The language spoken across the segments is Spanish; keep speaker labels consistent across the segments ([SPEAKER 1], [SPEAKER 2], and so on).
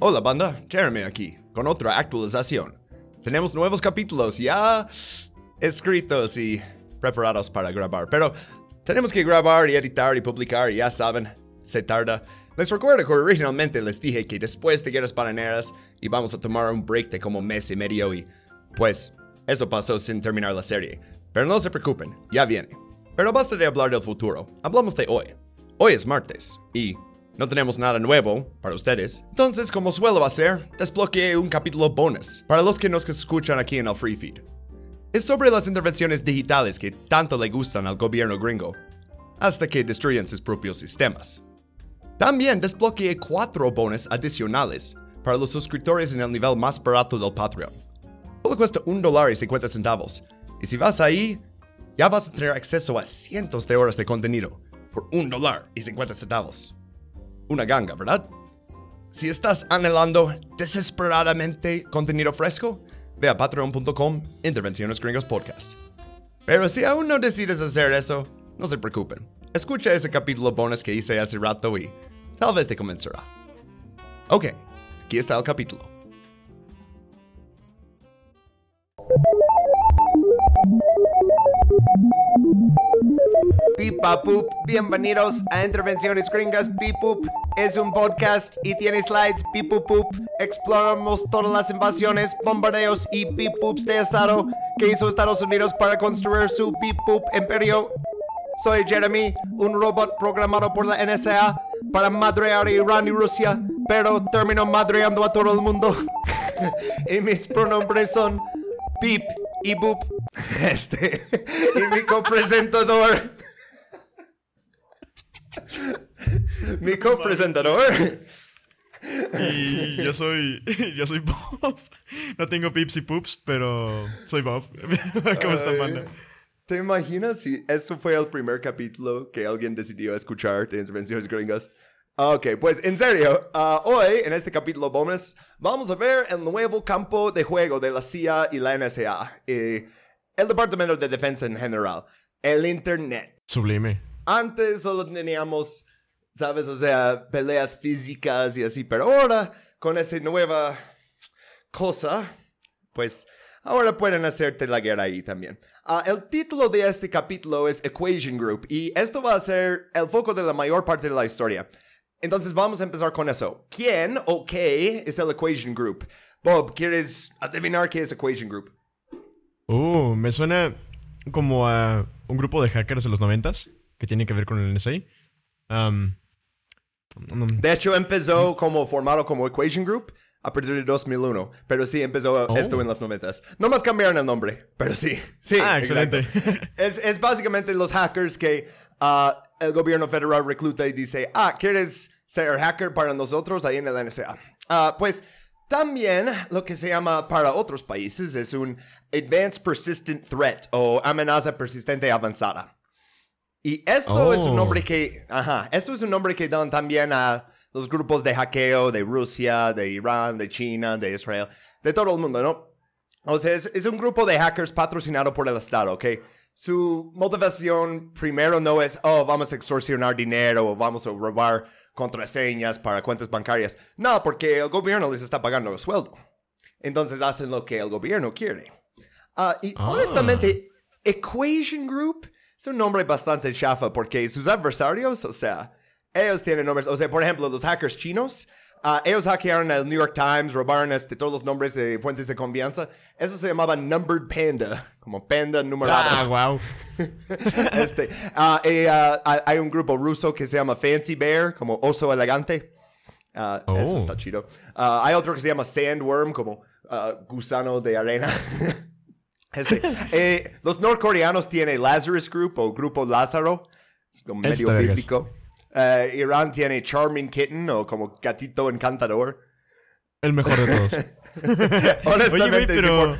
[SPEAKER 1] Hola banda, Jeremy aquí, con otra actualización. Tenemos nuevos capítulos ya escritos y preparados para grabar, pero tenemos que grabar y editar y publicar, ya saben, se tarda. Les recuerdo que originalmente les dije que después de Guerras Bananeras íbamos a tomar un break de como mes y medio y pues eso pasó sin terminar la serie. Pero no se preocupen, ya viene. Pero basta de hablar del futuro, hablamos de hoy. Hoy es martes y no tenemos nada nuevo para ustedes. Entonces, como suelo hacer, desbloqueé un capítulo bonus para los que nos escuchan aquí en el Free Feed. Es sobre las intervenciones digitales que tanto le gustan al gobierno gringo, hasta que destruyen sus propios sistemas. También desbloqueé cuatro bonus adicionales para los suscriptores en el nivel más barato del Patreon. Solo cuesta un dólar y 50 centavos. Y si vas ahí, ya vas a tener acceso a cientos de horas de contenido por un dólar y 50 centavos una ganga, ¿verdad? Si estás anhelando desesperadamente contenido fresco, ve a patreon.com Intervenciones Gringos Podcast. Pero si aún no decides hacer eso, no se preocupen. Escucha ese capítulo bonus que hice hace rato y tal vez te convencerá. Ok, aquí está el capítulo.
[SPEAKER 2] Pipapup, bienvenidos a Intervenciones Gringas. Pipup es un podcast y tiene slides. Pipupup, exploramos todas las invasiones, bombardeos y pipups de Estado que hizo Estados Unidos para construir su pipup imperio. Soy Jeremy, un robot programado por la NSA para madrear a Irán y Rusia, pero termino madreando a todo el mundo. y mis pronombres son Pip y Boop. Este, y mi copresentador. mi copresentador.
[SPEAKER 3] Y yo soy. Yo soy Bob. No tengo pips y poops, pero soy Bob. ¿Cómo están, banda?
[SPEAKER 1] ¿Te imaginas si esto fue el primer capítulo que alguien decidió escuchar de Intervenciones Gringas? Ok, pues en serio, uh, hoy en este capítulo bonus vamos a ver el nuevo campo de juego de la CIA y la NSA, y el Departamento de Defensa en general, el Internet.
[SPEAKER 3] Sublime.
[SPEAKER 1] Antes solo teníamos, sabes, o sea, peleas físicas y así, pero ahora con esa nueva cosa, pues ahora pueden hacerte la guerra ahí también. Ah, el título de este capítulo es Equation Group y esto va a ser el foco de la mayor parte de la historia. Entonces vamos a empezar con eso. ¿Quién o qué es el Equation Group? Bob, ¿quieres adivinar qué es Equation Group?
[SPEAKER 3] Uh, me suena como a un grupo de hackers de los noventas que tiene que ver con el NSA. Um,
[SPEAKER 1] De hecho, empezó como formado como Equation Group a partir de 2001. Pero sí, empezó
[SPEAKER 3] Oh.
[SPEAKER 1] esto en las noventas. No más cambiaron el nombre, pero sí. sí
[SPEAKER 3] Ah, excelente.
[SPEAKER 1] Es, es básicamente los hackers que ah, el gobierno federal recluta y dice, ah, ¿quieres ser hacker para nosotros ahí en el NSA? Ah, pues también lo que se llama para otros países es un Advanced Persistent Threat o amenaza persistente avanzada. Y esto es un
[SPEAKER 3] Oh.
[SPEAKER 1] nombre que, ajá, esto es un nombre que dan también a los grupos de hackeo de Rusia, de Irán, de China, de Israel, de todo el mundo, ¿no? O sea, es, es un grupo de hackers patrocinado por el Estado, ¿ok? Su motivación primero no es, oh, vamos a extorsionar dinero o vamos a robar contraseñas para cuentas bancarias. No, porque el gobierno les está pagando el sueldo. Entonces hacen lo que el gobierno quiere. Ah, y honestamente, Equation Group es un nombre bastante chafa porque sus adversarios, o sea, ellos tienen nombres, o sea, por ejemplo, los hackers chinos, ah, ellos hackearon el New York Times, robaron este, todos los nombres de fuentes de confianza. Eso se llamaba Numbered Panda, como panda numerado.
[SPEAKER 3] ah, wow.
[SPEAKER 1] este, ah, y, ah, hay- un grupo ruso que se llama Fancy Bear, como oso elegante. Ah, Eso
[SPEAKER 3] Oh.
[SPEAKER 1] está chido. Ah, hay otro que se llama Sandworm, como gusano de arena. Ese. Eh, los norcoreanos tienen Lazarus Group o Grupo Lázaro. Es como medio
[SPEAKER 3] vergas.
[SPEAKER 1] bíblico. Eh, Irán tiene Charming Kitten o como gatito encantador.
[SPEAKER 3] El mejor de todos.
[SPEAKER 1] Honestamente,
[SPEAKER 3] Oye, güey,
[SPEAKER 1] sí,
[SPEAKER 3] pero.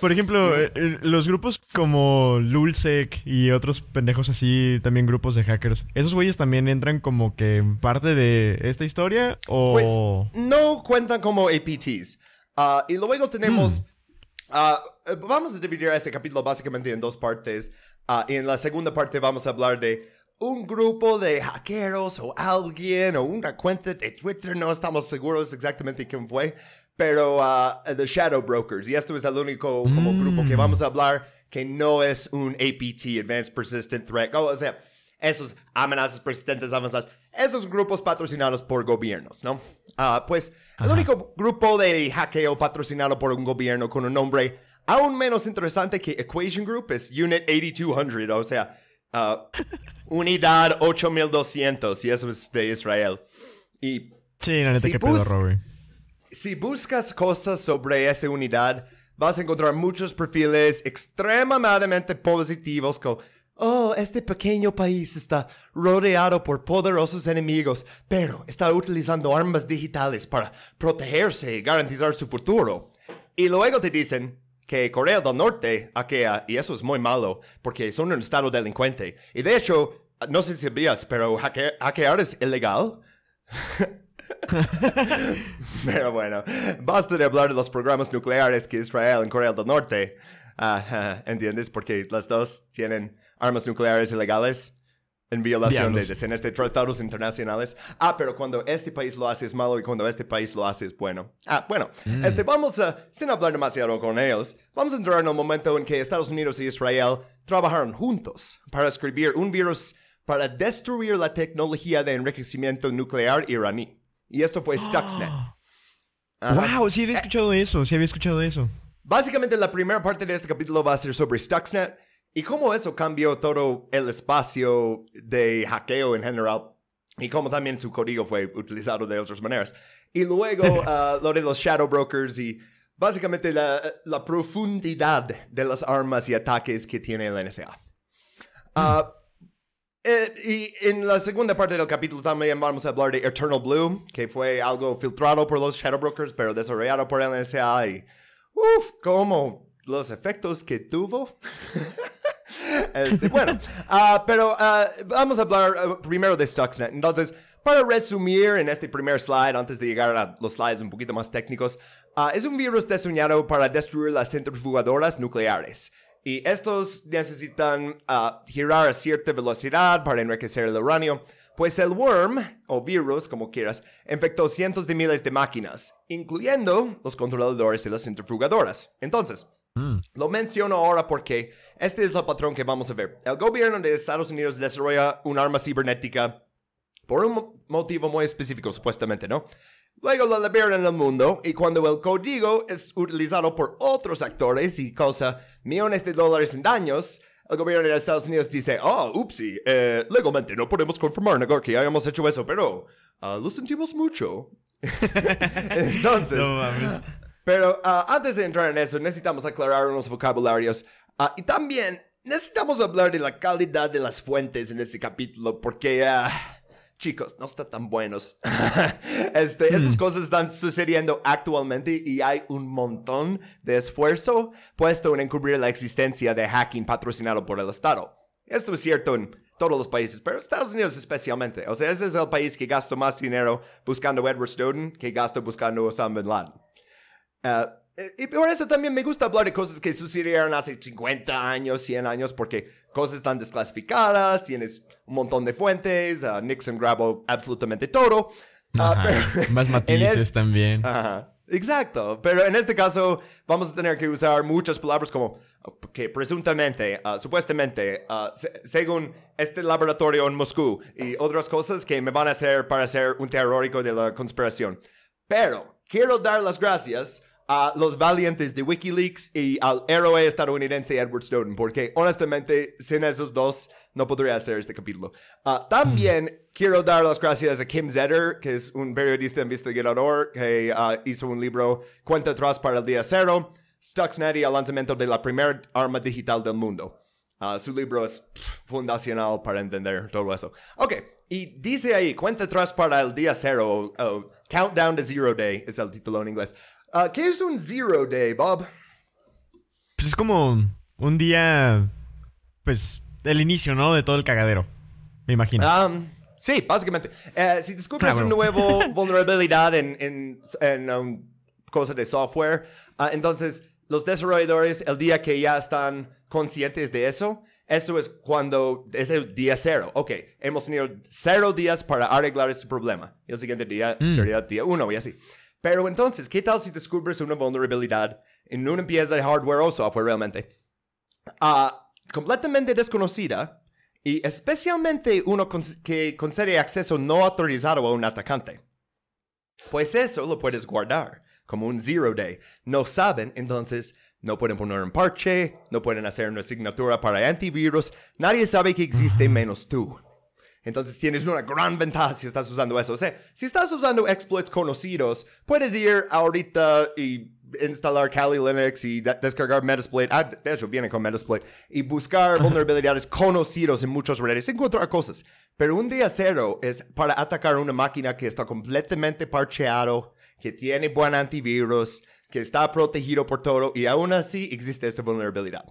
[SPEAKER 1] por-
[SPEAKER 3] ejemplo, eh, los grupos como Lulsec y otros pendejos así, también grupos de hackers, ¿esos güeyes también entran como que en parte de esta historia?
[SPEAKER 1] Pues
[SPEAKER 3] ¿O.?
[SPEAKER 1] no cuentan como APTs. Ah, y luego tenemos. ah, eh, vamos a dividir este capítulo básicamente en dos partes. Ah, y en la segunda parte vamos a hablar de un grupo de hackeros o alguien o una cuenta de Twitter, no estamos seguros exactamente quién fue, pero uh, The Shadow Brokers. Y esto es el único como grupo que vamos a hablar que no es un APT, Advanced Persistent Threat. o sea, esos amenazas persistentes avanzadas, esos grupos patrocinados por gobiernos, ¿no? Ah, pues el único grupo de hackeo patrocinado por un gobierno con un nombre aún menos interesante que Equation Group es Unit 8200, o sea, uh, Unidad 8200, y eso es de Israel. Y
[SPEAKER 3] sí, la neta si que pedo, Robert.
[SPEAKER 1] Si buscas cosas sobre esa unidad, vas a encontrar muchos perfiles extremadamente positivos como Oh, este pequeño país está rodeado por poderosos enemigos, pero está utilizando armas digitales para protegerse y garantizar su futuro. Y luego te dicen que Corea del Norte hackea, y eso es muy malo, porque son un estado delincuente. Y de hecho, no sé si sabías, pero hackear es ilegal. pero bueno, basta de hablar de los programas nucleares que Israel en Corea del Norte. Uh, ¿Entiendes? Porque las dos tienen armas nucleares ilegales en violación de decenas de tratados internacionales. Ah, pero cuando este país lo hace es malo y cuando este país lo hace es bueno. Ah, bueno, mm. este, vamos a, sin hablar demasiado con ellos, vamos a entrar en un momento en que Estados Unidos y Israel trabajaron juntos para escribir un virus para destruir la tecnología de enriquecimiento nuclear iraní. Y esto fue Stuxnet.
[SPEAKER 3] Wow, sí había escuchado eso, sí había escuchado eso.
[SPEAKER 1] Básicamente la primera parte de este capítulo va a ser sobre Stuxnet y cómo eso cambió todo el espacio de hackeo en general y cómo también su código fue utilizado de otras maneras. Y luego uh, lo de los shadow brokers y básicamente la, la, profundidad de las armas y ataques que tiene la NSA. Uh, eh, y en la segunda parte del capítulo también vamos a hablar de Eternal Blue, que fue algo filtrado por los Shadow Brokers, pero desarrollado por la NSA y Uf, como los efectos que tuvo. este, bueno, uh, pero uh, vamos a hablar uh, primero de Stuxnet. Entonces, para resumir en este primer slide, antes de llegar a los slides un poquito más técnicos, es un virus diseñado para destruir las centrifugadoras nucleares. Y estos necesitan girar a cierta velocidad para enriquecer el uranio. Pues el worm, o virus, como quieras, infectó cientos de miles de máquinas, incluyendo los controladores y las centrifugadoras. Entonces, mm. lo menciono ahora porque este es el patrón que vamos a ver. El gobierno de Estados Unidos desarrolla un arma cibernética por un motivo muy específico, supuestamente, ¿no? Luego la liberan en el mundo y cuando el código es utilizado por otros actores y causa millones de dólares en daños, el gobierno de Estados Unidos dice, oh, upsi, eh, legalmente no podemos confirmar que hayamos hecho eso, pero uh, lo sentimos mucho. Entonces, no pero uh, antes de entrar en eso, necesitamos aclarar unos vocabularios uh, y también necesitamos hablar de la calidad de las fuentes en este capítulo, porque chicos, no está tan buenos. este, Estas mm. cosas están sucediendo actualmente y hay un montón de esfuerzo puesto en encubrir la existencia de hacking patrocinado por el Estado. Esto es cierto en todos los países, pero Estados Unidos especialmente. O sea, ese es el país que gastó más dinero buscando Edward Snowden que gastó buscando Osama Bin Laden. Uh, y por eso también me gusta hablar de cosas que sucedieron hace 50 años, 100 años, porque cosas están desclasificadas, tienes un montón de fuentes, uh, Nixon grabó absolutamente todo.
[SPEAKER 3] Uh, más matices también.
[SPEAKER 1] Exacto, pero en este caso vamos a tener que usar muchas palabras como que presuntamente, uh, supuestamente, según este laboratorio en Moscú y otras cosas que me van a hacer para ser un teórico de la conspiración. Pero quiero dar las gracias a los valientes de Wikileaks y al héroe estadounidense Edward Snowden, porque honestamente sin esos dos no podría hacer este capítulo. Ah, también mm. quiero dar las gracias a Kim Zetter, que es un periodista investigador que ah, hizo un libro Cuenta atrás para el día cero, Stuxnet y el lanzamiento de la primera arma digital del mundo. Ah, su libro es fundacional para entender todo eso. Ok, y dice ahí, cuenta atrás para el día cero, Countdown to Zero Day es el título en inglés. Ah, ¿Qué es un Zero Day, Bob?
[SPEAKER 3] Pues es como un día, pues, el inicio, ¿no? De todo el cagadero, me imagino.
[SPEAKER 1] Um, sí, básicamente. Eh, si descubres una nueva vulnerabilidad en, en, en um, cosas de software, ah, entonces los desarrolladores, el día que ya están conscientes de eso, Eso es cuando es el día cero. Ok, hemos tenido cero días para arreglar este problema. Y el siguiente día sería día uno y así. Pero entonces, ¿qué tal si descubres una vulnerabilidad en una pieza de hardware o software realmente ah, completamente desconocida y especialmente uno que concede acceso no autorizado a un atacante? Pues eso lo puedes guardar como un zero day. No saben, entonces no pueden poner un parche, no pueden hacer una asignatura para antivirus. Nadie sabe que existe menos tú. Entonces tienes una gran ventaja si estás usando eso. O sea, si estás usando exploits conocidos, puedes ir ahorita y instalar Kali Linux y de- descargar Metasploit. Ah, de hecho, viene con Metasploit. Y buscar vulnerabilidades conocidos en muchos redes, encontrar cosas. Pero un día cero es para atacar una máquina que está completamente parcheado, que tiene buen antivirus, que está protegido por todo y aún así existe esta vulnerabilidad.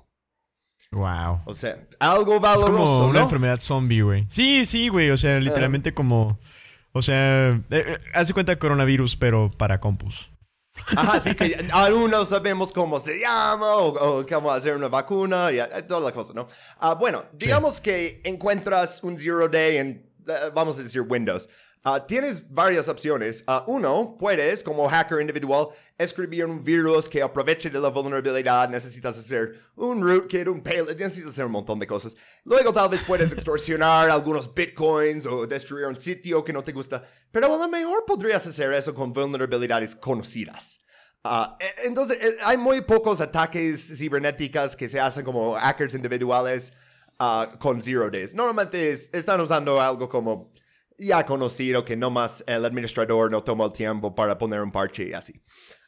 [SPEAKER 3] Wow.
[SPEAKER 1] O sea, algo
[SPEAKER 3] Es
[SPEAKER 1] valoroso,
[SPEAKER 3] como una
[SPEAKER 1] ¿no?
[SPEAKER 3] enfermedad zombie, güey. Sí, sí, güey. O sea, literalmente como. O sea, eh, eh, haz de cuenta coronavirus, pero para compus.
[SPEAKER 1] Ajá, sí que aún no sabemos cómo se llama o, o cómo hacer una vacuna y eh, toda la cosa, ¿no? Ah, bueno, digamos que encuentras un zero day en, eh, vamos a decir, Windows. Ah, tienes varias opciones. Ah, uno, puedes, como hacker individual, escribir un virus que aproveche de la vulnerabilidad. Necesitas hacer un rootkit, un payload, necesitas hacer un montón de cosas. Luego tal vez puedes extorsionar algunos bitcoins o destruir un sitio que no te gusta. Pero a lo mejor podrías hacer eso con vulnerabilidades conocidas. E- entonces, eh, hay muy pocos ataques cibernéticos que se hacen como hackers individuales con zero days. Normalmente es- están usando algo como ya conocido que nomás el administrador no toma el tiempo para poner un parche y así.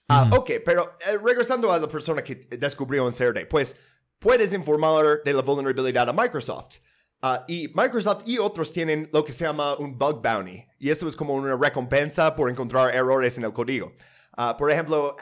[SPEAKER 1] Ah, Ok, pero eh, regresando a la persona que descubrió zero day, pues puedes informar de la vulnerabilidad a Microsoft. Ah, y Microsoft y otros tienen lo que se llama un bug bounty. Y esto es como una recompensa por encontrar errores en el código. Ah, por ejemplo,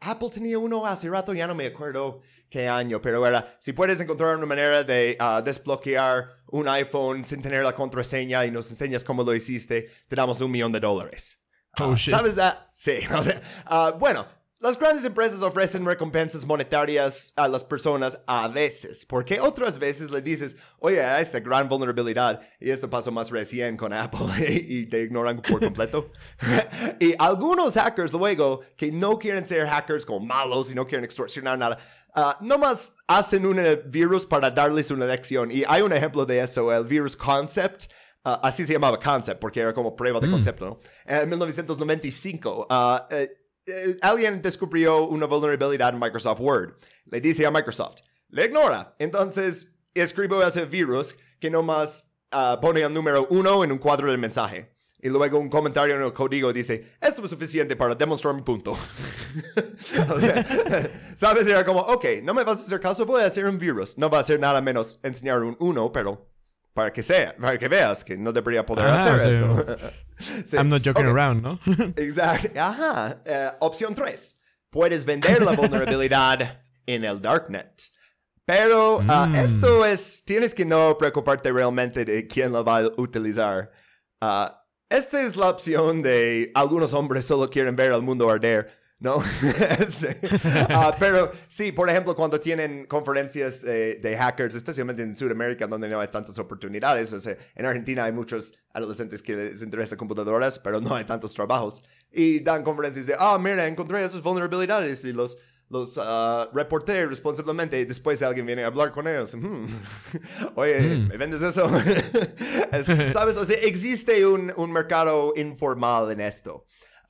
[SPEAKER 1] Apple tenía uno hace rato, ya no me acuerdo qué año, pero era, si puedes encontrar una manera de ah, desbloquear un iPhone sin tener la contraseña y nos enseñas cómo lo hiciste, te damos un millón de dólares.
[SPEAKER 3] Oh,
[SPEAKER 1] Ah,
[SPEAKER 3] shit.
[SPEAKER 1] ¿Sabes? Ah, sí, o sea, bueno, las grandes empresas ofrecen recompensas monetarias a las personas a veces, porque otras veces le dices, oye, esta gran vulnerabilidad, y esto pasó más recién con Apple, y te ignoran por completo. y algunos hackers luego, que no quieren ser hackers como malos y no quieren extorsionar nada, ah, nomás hacen un eh, virus para darles una lección. Y hay un ejemplo de eso, el virus Concept. Ah, así se llamaba Concept, porque era como prueba de concepto, ¿no? En 1995, ah, eh, eh, alguien descubrió una vulnerabilidad en Microsoft Word. Le dice a Microsoft, le ignora. Entonces, escribo ese virus que nomás ah, pone el número uno en un cuadro de mensaje. Y luego un comentario en el código dice, esto es suficiente para demostrar mi punto. o sea, ¿sabes? Era como, ok, no me vas a hacer caso, voy a hacer un virus. No va a hacer nada menos enseñar un uno, pero para que sea, para que veas que no debería poder
[SPEAKER 3] Ah,
[SPEAKER 1] hacer
[SPEAKER 3] sea,
[SPEAKER 1] esto. Sí.
[SPEAKER 3] I'm not joking
[SPEAKER 1] Ok.
[SPEAKER 3] around, ¿no?
[SPEAKER 1] Exacto. Ajá. Eh, opción 3. Puedes vender la vulnerabilidad en el Darknet. Pero ah, esto es, tienes que no preocuparte realmente de quién la va a utilizar. Ah, esta es la opción de algunos hombres solo quieren ver al mundo arder, ¿no? Este, ah, pero sí, por ejemplo, cuando tienen conferencias de, de hackers, especialmente en Sudamérica, donde no hay tantas oportunidades, o sea, en Argentina hay muchos adolescentes que les interesan computadoras, pero no hay tantos trabajos, y dan conferencias de, ah, mira, encontré esas vulnerabilidades y los los ah, reporté responsablemente y después alguien viene a hablar con ellos. Hmm. Oye, ¿me vendes eso? Es- ¿Sabes? O sea, existe un, un mercado informal en esto.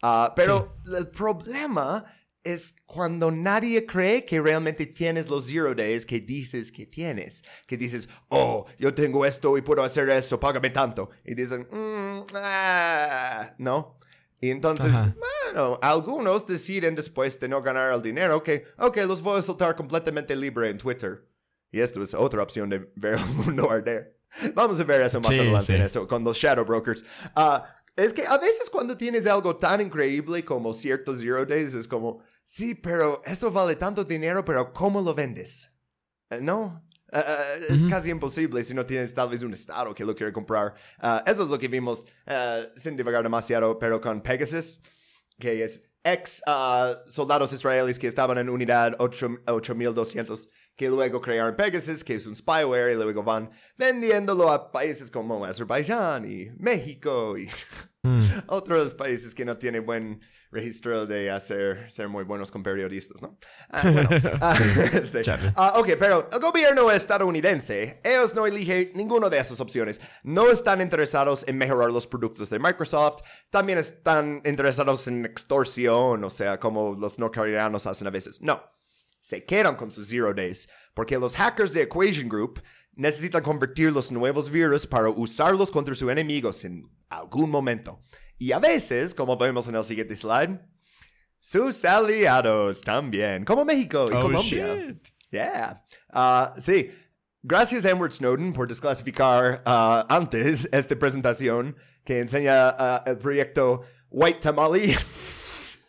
[SPEAKER 1] Ah, pero el problema es cuando nadie cree que realmente tienes los zero days que dices que tienes. Que dices, oh, yo tengo esto y puedo hacer esto, págame tanto. Y dicen, "Mm, ah", ¿no? Y entonces,
[SPEAKER 3] Ajá.
[SPEAKER 1] bueno, algunos deciden después de no ganar el dinero que, ok, los voy a soltar completamente libre en Twitter. Y esto es otra opción de ver el mundo arder. Vamos a ver eso más
[SPEAKER 3] Sí,
[SPEAKER 1] adelante
[SPEAKER 3] sí.
[SPEAKER 1] eso, con los shadow brokers. Ah, es que a veces cuando tienes algo tan increíble como ciertos zero days, es como, sí, pero eso vale tanto dinero, pero ¿cómo lo vendes? Eh, no. Eh, es casi imposible si no tienes tal vez un estado que lo quiere comprar. Eso es lo que vimos, sin divagar demasiado, pero con Pegasus, que es ex ah, soldados israelíes que estaban en unidad 8 8200, que luego crearon Pegasus, que es un spyware, y luego van vendiéndolo a países como Azerbaiyán y México y otros países que no tienen buen registro de hacer ser muy buenos con periodistas, ¿no? Ah, bueno, ah, este, ah, ok, pero el gobierno estadounidense, ellos no eligen ninguna de esas opciones. No están interesados en mejorar los productos de Microsoft, también están interesados en extorsión, o sea, como los norcoreanos hacen a veces. No, se quedan con sus Zero Days, porque los hackers de Equation Group necesitan convertir los nuevos virus para usarlos contra sus enemigos en algún momento. Y a veces, como vemos en el siguiente slide, sus aliados también, como México y
[SPEAKER 3] Oh,
[SPEAKER 1] Colombia.
[SPEAKER 3] shit.
[SPEAKER 1] Yeah. Ah, sí. Gracias, Edward Snowden, por desclasificar ah, antes esta presentación que enseña ah, el proyecto White Tamale.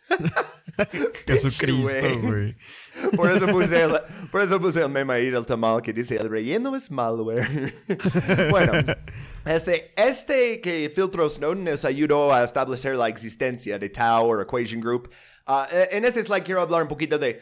[SPEAKER 3] Jesucristo,
[SPEAKER 1] Güey. Por eso puse el, por eso puse el meme ahí del tamal que dice el relleno es malware. bueno, este, este que filtró Snowden nos ayudó a establecer la existencia de Tau o Equation Group. Ah, eh, en este slide quiero hablar un poquito de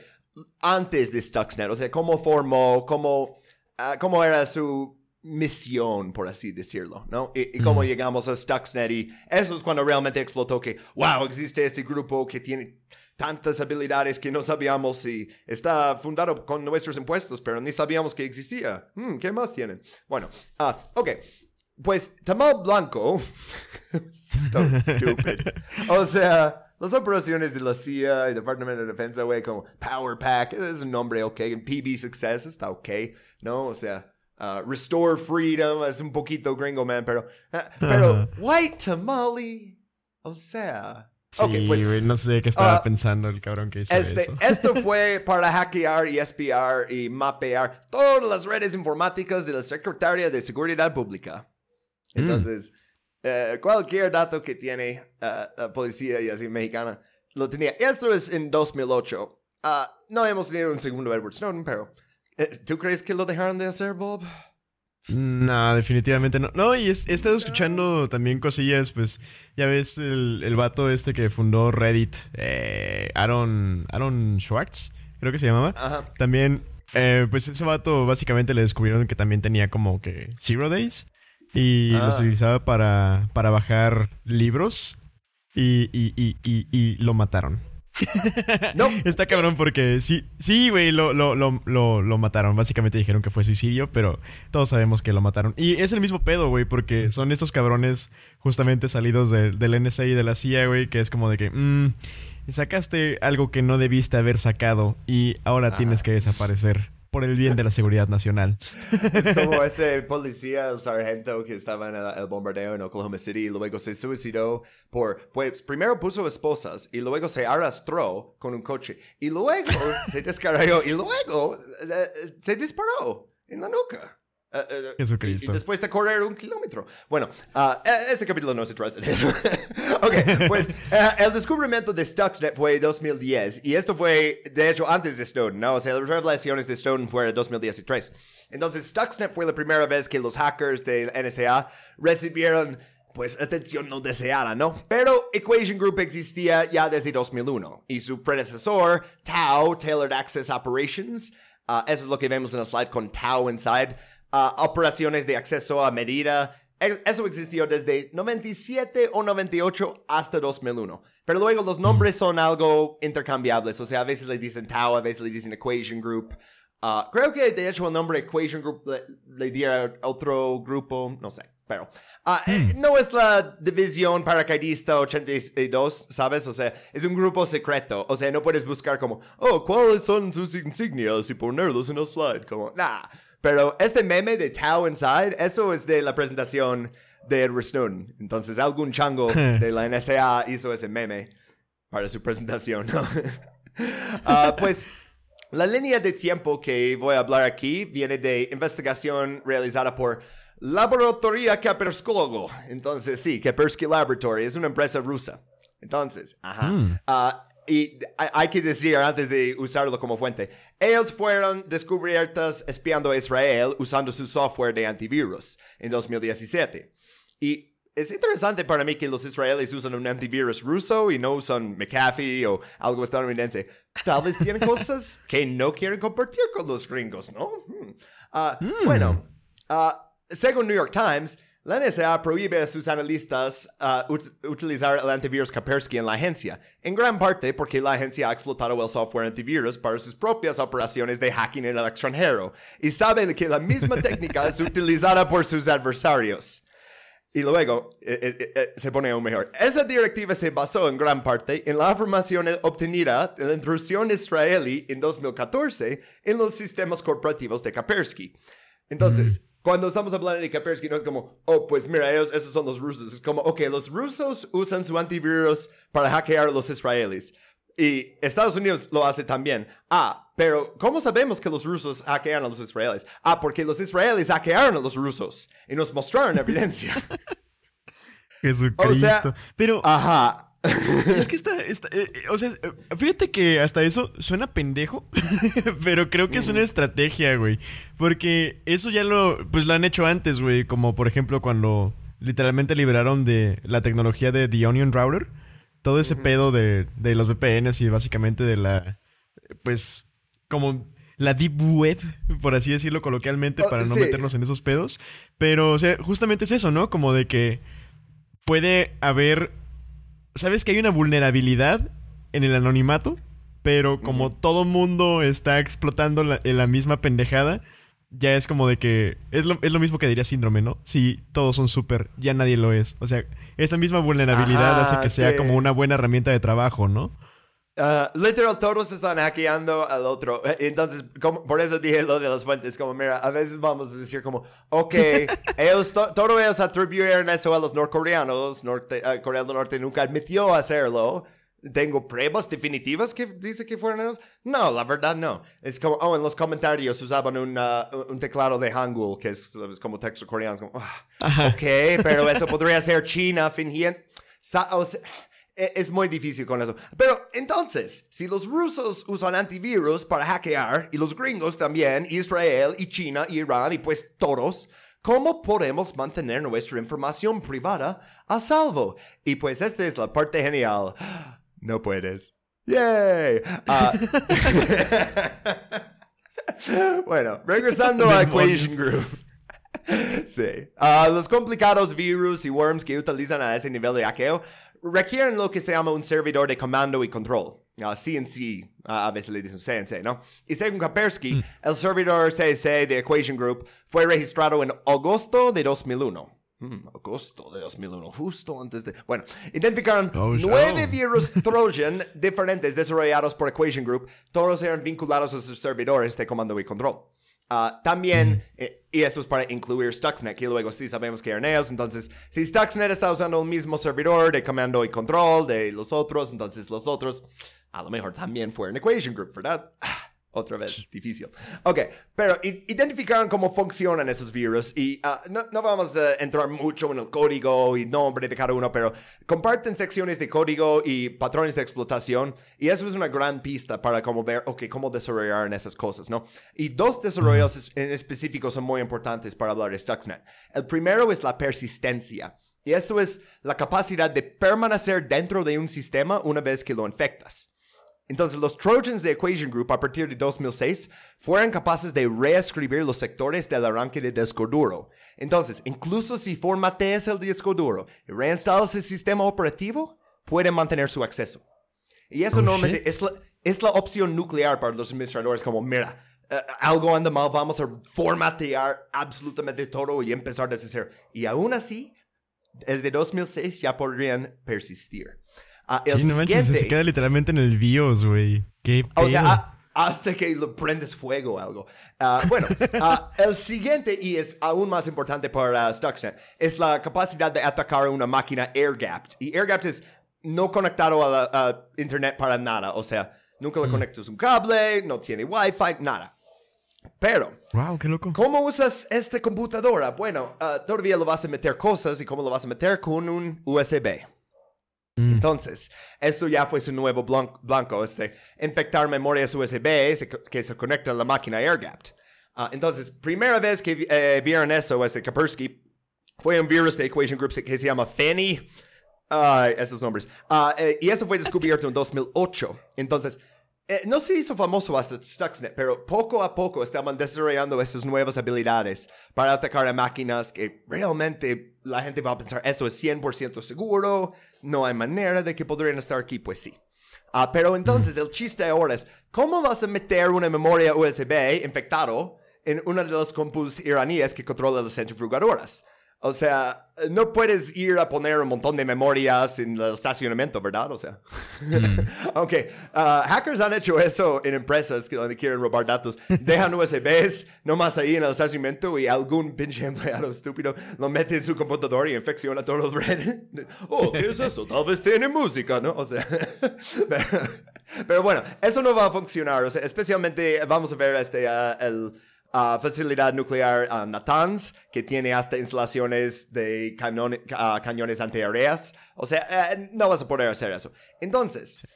[SPEAKER 1] antes de Stuxnet, o sea, cómo formó, cómo, ah, cómo era su misión, por así decirlo, ¿no? Y, y cómo llegamos a Stuxnet y eso es cuando realmente explotó que, wow, existe este grupo que tiene tantas habilidades que no sabíamos si está fundado con nuestros impuestos, pero ni sabíamos que existía. Hmm, ¿Qué más tienen? Bueno, ah, ok. Pues Tamal Blanco, so stupid. O sea, las operaciones de la CIA y Departamento de Defensa, güey, como Power Pack, es un nombre ok. En PB Success está ok, ¿no? O sea, ah, Restore Freedom es un poquito gringo, man, pero, ah, pero White Tamale, o sea.
[SPEAKER 3] Sí,
[SPEAKER 1] pues
[SPEAKER 3] no sé qué estaba
[SPEAKER 1] ah,
[SPEAKER 3] pensando el cabrón que hizo
[SPEAKER 1] este,
[SPEAKER 3] eso.
[SPEAKER 1] esto fue para hackear y espiar y mapear todas las redes informáticas de la Secretaría de Seguridad Pública. Entonces, eh, cualquier dato que tiene eh, la policía y así mexicana lo tenía. Esto es en 2008. Ah, no hemos tenido un segundo Edward Snowden, pero eh, ¿tú crees que lo dejaron de hacer, Bob?
[SPEAKER 3] No, definitivamente no. No, y es- he estado escuchando también cosillas, pues ya ves el, el vato este que fundó Reddit, eh, Aaron, Aaron Schwartz, creo que se llamaba.
[SPEAKER 1] Ajá.
[SPEAKER 3] También, eh, pues ese vato básicamente le descubrieron que también tenía como que Zero Days y
[SPEAKER 1] Ah.
[SPEAKER 3] los utilizaba para, para bajar libros y, y, y, y, y lo mataron.
[SPEAKER 1] No.
[SPEAKER 3] Está cabrón porque sí, sí, güey, lo, lo, lo, lo, lo mataron. Básicamente dijeron que fue suicidio, pero todos sabemos que lo mataron. Y es el mismo pedo, güey, porque son esos cabrones justamente salidos de- del NSA y de la CIA, güey, que es como de que, mm, sacaste algo que no debiste haber sacado y ahora tienes que desaparecer por el bien de la seguridad nacional.
[SPEAKER 1] Es como ese policía, el sargento que estaba en el, el bombardeo en Oklahoma City y luego se suicidó por, pues primero puso esposas y luego se arrastró con un coche y luego se descargó y luego eh, eh, se disparó en la nuca. Eh, eh,
[SPEAKER 3] Jesucristo.
[SPEAKER 1] Y, y después de correr un kilómetro. Bueno, eh, este capítulo no se trata de eso. ok, pues eh, el descubrimiento de Stuxnet fue 2010 y esto fue, de hecho, antes de Snowden, ¿no? O sea, las revelaciones de Snowden fueron 2013. Entonces, Stuxnet fue la primera vez que los hackers del NSA recibieron pues atención no deseada, ¿no? Pero Equation Group existía ya desde 2001 y su predecesor, Tau, Tailored Access Operations, ah, eso es lo que vemos en el slide con Tau inside, operaciones de acceso a medida, eso existió desde 97 o 98 hasta 2001. Pero luego los nombres son algo intercambiables, o sea, a veces le dicen Tau, a veces le dicen Equation Group. Ah, creo que de hecho el nombre Equation Group le, le diera otro grupo, no sé. Pero ah, eh, no es la división paracaidista 82, ¿sabes? O sea, es un grupo secreto. O sea, no puedes buscar como, oh, ¿cuáles son sus insignias y ponerlos en el slide? Como, nah. Pero este meme de Tau Inside, eso es de la presentación de Edward Snowden. Entonces, algún chango de la NSA hizo ese meme para su presentación, ¿no? Ah, pues la línea de tiempo que voy a hablar aquí viene de investigación realizada por Laboratoria Kaspersky. Entonces, sí, Kaspersky Laboratory es una empresa rusa. Entonces, ajá. Ah, y hay- que decir antes de usarlo como fuente, ellos fueron descubiertos espiando a Israel usando su software de antivirus en 2017. Y es interesante para mí que los israelíes usan un antivirus ruso y no usan McAfee o algo estadounidense. Tal vez tienen cosas que no quieren compartir con los gringos, ¿no? Hmm. Ah, Bueno, ah, según New York Times, la NSA prohíbe a sus analistas ut- utilizar el antivirus Kaspersky en la agencia, en gran parte porque la agencia ha explotado el software antivirus para sus propias operaciones de hacking en el extranjero y saben que la misma técnica es utilizada por sus adversarios. Y luego eh, eh, eh, se pone aún mejor. Esa directiva se basó en gran parte en la información obtenida de la intrusión israelí en 2014 en los sistemas corporativos de Kaspersky. Entonces, cuando estamos hablando de Kaspersky, no es como, oh, pues mira, ellos, esos son los rusos. Es como, ok, los rusos usan su antivirus para hackear a los israelíes. Y Estados Unidos lo hace también. Ah, pero ¿cómo sabemos que los rusos hackean a los israelíes? Ah, porque los israelíes hackearon a los rusos y nos mostraron evidencia.
[SPEAKER 3] Jesucristo.
[SPEAKER 1] O sea,
[SPEAKER 3] Pero
[SPEAKER 1] Ajá.
[SPEAKER 3] es que está, está- eh, eh, o sea, eh, fíjate que hasta eso suena pendejo, pero creo que es una estrategia, güey, porque eso ya lo, pues lo han hecho antes, güey, como por ejemplo cuando literalmente liberaron de la tecnología de The Onion Router, todo ese pedo de, de los VPNs y básicamente de la, pues, como la deep web, por así decirlo coloquialmente,
[SPEAKER 1] Oh,
[SPEAKER 3] para no
[SPEAKER 1] sí.
[SPEAKER 3] meternos en esos pedos, pero, o sea, justamente es eso, ¿no? Como de que puede haber sabes que hay una vulnerabilidad en el anonimato, pero como todo mundo está explotando la, en la misma pendejada, ya es como de que es lo, es lo mismo que diría síndrome, ¿no? Si todos son súper, ya nadie lo es. O sea, esa misma vulnerabilidad
[SPEAKER 1] Ajá,
[SPEAKER 3] hace que sea
[SPEAKER 1] sí.
[SPEAKER 3] como una buena herramienta de trabajo, ¿no?
[SPEAKER 1] Ah, literal, todos están hackeando al otro. Entonces, como- por eso dije lo de las fuentes. Como, mira, a veces vamos a decir como, ok, ellos, to- todos ellos atribuyeron eso a los norcoreanos. Norte, ah, Corea del Norte nunca admitió hacerlo. ¿Tengo pruebas definitivas que dice que fueron ellos? No, la verdad no. Es como, oh, en los comentarios usaban un, ah, un teclado de Hangul, que es, ¿sabes? como texto coreano. Es como, ah, ok, pero eso podría ser China fingiendo. O sea, es muy difícil con eso. Pero entonces, si los rusos usan antivirus para hackear, y los gringos también, Israel y China y Irán y pues todos, ¿cómo podemos mantener nuestra información privada a salvo? Y pues esta es la parte genial. No puedes. ¡Yay! Ah, bueno, regresando a Equation Group. Sí. Ah, los complicados virus y worms que utilizan a ese nivel de hackeo requieren lo que se llama un servidor de comando y control. Ah, CNC, ah, a veces le dicen CNC, ¿no? Y según Kaspersky, el servidor CNC de Equation Group fue registrado en agosto de 2001. Mm, agosto de 2001, justo antes de... Bueno, identificaron
[SPEAKER 3] Oh,
[SPEAKER 1] nueve
[SPEAKER 3] oh.
[SPEAKER 1] virus Trojan diferentes desarrollados por Equation Group. Todos eran vinculados a sus servidores de comando y control. Ah, también, eh, y esto es para incluir Stuxnet, que luego sí sabemos que eran ellos. Entonces, si Stuxnet está usando el mismo servidor de comando y control de los otros, entonces los otros a lo mejor también fueron Equation Group, ¿verdad? Ah, Otra vez, difícil. Ok, pero identificaron cómo funcionan esos virus y ah, no, no vamos a entrar mucho en el código y nombre de cada uno, pero comparten secciones de código y patrones de explotación y eso es una gran pista para cómo ver, ok, cómo desarrollar en esas cosas, ¿no? Y dos desarrollos es- en específico son muy importantes para hablar de Stuxnet. El primero es la persistencia. Y esto es la capacidad de permanecer dentro de un sistema una vez que lo infectas. Entonces, los Trojans de Equation Group a partir de 2006 fueron capaces de reescribir los sectores del arranque de disco duro. Entonces, incluso si formateas el disco duro y reinstalas el sistema operativo, pueden mantener su acceso. Y eso
[SPEAKER 3] Oh,
[SPEAKER 1] normalmente
[SPEAKER 3] shit.
[SPEAKER 1] es la, es la opción nuclear para los administradores, como, mira, eh, algo anda mal, vamos a formatear absolutamente todo y empezar desde cero. Y aún así, desde 2006 ya podrían persistir. Ah, el
[SPEAKER 3] Sí, no manches, se queda literalmente en el BIOS, güey. Qué pedo.
[SPEAKER 1] o sea, a- hasta que lo prendes fuego o algo. Ah, bueno, el siguiente, y es aún más importante para Stuxnet, es la capacidad de atacar una máquina air-gapped. Y air-gapped es no conectado a, la- a Internet para nada. O sea, nunca le conectas un cable, no tiene Wi-Fi, nada. Pero,
[SPEAKER 3] wow, qué loco.
[SPEAKER 1] ¿Cómo usas esta computadora? Bueno, ah, todavía lo vas a meter cosas y cómo lo vas a meter con un USB. Entonces, esto ya fue su nuevo blan- blanco, este, infectar memorias USB que se conecta a la máquina air-gapped. Ah, entonces, primera vez que eh, vieron eso, este Kaspersky, fue un virus de Equation Group que se llama Fanny. Ay, estos nombres. Ah, eh, y eso fue descubierto en 2008. Entonces, eh, no se hizo famoso hasta Stuxnet, pero poco a poco estaban desarrollando esas nuevas habilidades para atacar a máquinas que realmente la gente va a pensar, eso es 100% seguro, no hay manera de que podrían estar aquí, pues sí. Ah, pero entonces el chiste ahora es, ¿cómo vas a meter una memoria USB infectado en una de las compus iraníes que controla las centrifugadoras? O sea, no puedes ir a poner un montón de memorias en el estacionamiento, ¿verdad? O sea, ok. ah, hackers han hecho eso en empresas que donde quieren robar datos. Dejan USBs nomás ahí en el estacionamiento y algún pinche empleado estúpido lo mete en su computador y infecciona todo el red. oh, ¿qué es eso? Tal vez tiene música, ¿no? O sea, pero bueno, eso no va a funcionar. O sea, especialmente vamos a ver este, ah, el uh, facilidad nuclear uh, Natanz, que tiene hasta instalaciones de cañones antiaéreas. O sea, eh, no vas a poder hacer eso. Entonces,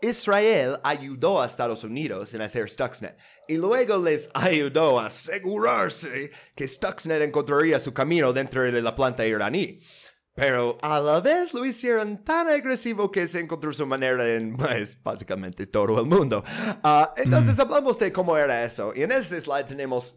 [SPEAKER 1] Israel ayudó a Estados Unidos en hacer Stuxnet y luego les ayudó a asegurarse que Stuxnet encontraría su camino dentro de la planta iraní. Pero a la vez lo hicieron tan agresivo que se encontró su manera en, pues, básicamente todo el mundo. Uh, entonces hablamos de cómo era eso. Y en este slide tenemos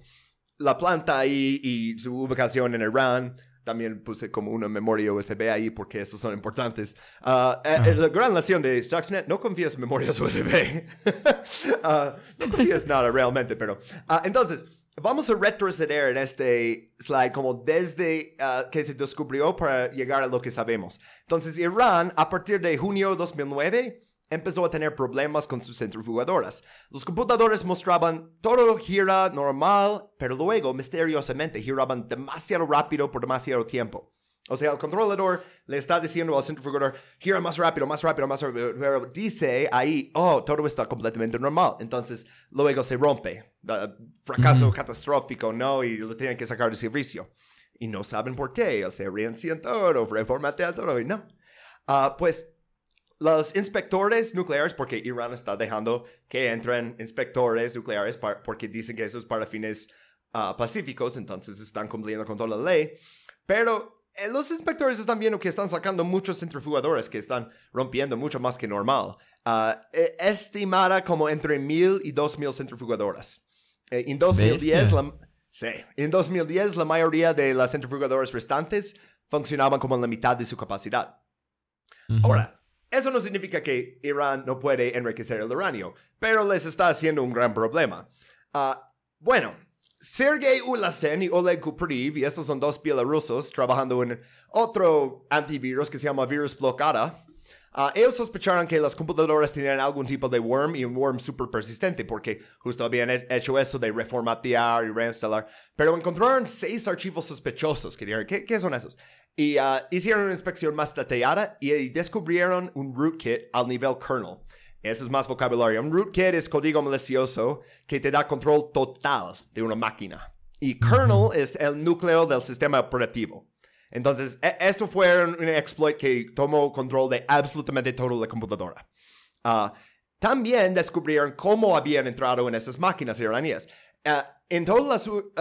[SPEAKER 1] la planta ahí y su ubicación en Irán. También puse como una memoria USB ahí porque estos son importantes. Uh, eh, la gran lección de Stuxnet, no confías en memorias USB. uh, no confías nada realmente, pero... entonces... Vamos a retroceder en este slide como desde uh, que se descubrió para llegar a lo que sabemos. Entonces, Irán, a partir de junio de 2009, empezó a tener problemas con sus centrifugadoras. Los computadores mostraban todo gira normal, pero luego, misteriosamente, giraban demasiado rápido por demasiado tiempo. O sea, el controlador le está diciendo al centrifugador, gira más rápido, más rápido, más rápido. Pero dice ahí, oh, todo está completamente normal. Entonces, luego se rompe. Uh, fracaso catastrófico, ¿no? Y lo tienen que sacar de servicio. Y no saben por qué. O sea, reinician todo, reformatean todo y no. Uh, pues los inspectores nucleares, porque Irán está dejando que entren inspectores nucleares porque dicen que eso es para fines uh, pacíficos, entonces están cumpliendo con toda la ley. Pero los inspectores están viendo que están sacando muchos centrifugadores que están rompiendo mucho más que normal. Uh, estimada como entre mil y dos mil centrifugadoras. Eh, en 2010, la, sí, en 2010 la mayoría de las centrifugadoras restantes funcionaban como la mitad de su capacidad. Ahora, eso no significa que Irán no puede enriquecer el uranio, pero les está haciendo un gran problema. Uh, bueno, Sergei Ulasen y Oleg Kupriv, y estos son dos bielorrusos trabajando en otro antivirus que se llama Virus Blockada. Uh, ellos sospecharon que las computadoras tenían algún tipo de worm y un worm súper persistente porque justo habían hecho eso de reformatear y reinstalar. Pero encontraron seis archivos sospechosos. Que dijeron, ¿qué, ¿qué, son esos? Y uh, hicieron una inspección más detallada y descubrieron un rootkit al nivel kernel. Eso es más vocabulario. Un rootkit es código malicioso que te da control total de una máquina. Y kernel es el núcleo del sistema operativo. Entonces, e, esto fue un, exploit que tomó control de absolutamente toda la computadora. Uh, también descubrieron cómo habían entrado en esas máquinas iraníes. Uh, en todas las uh,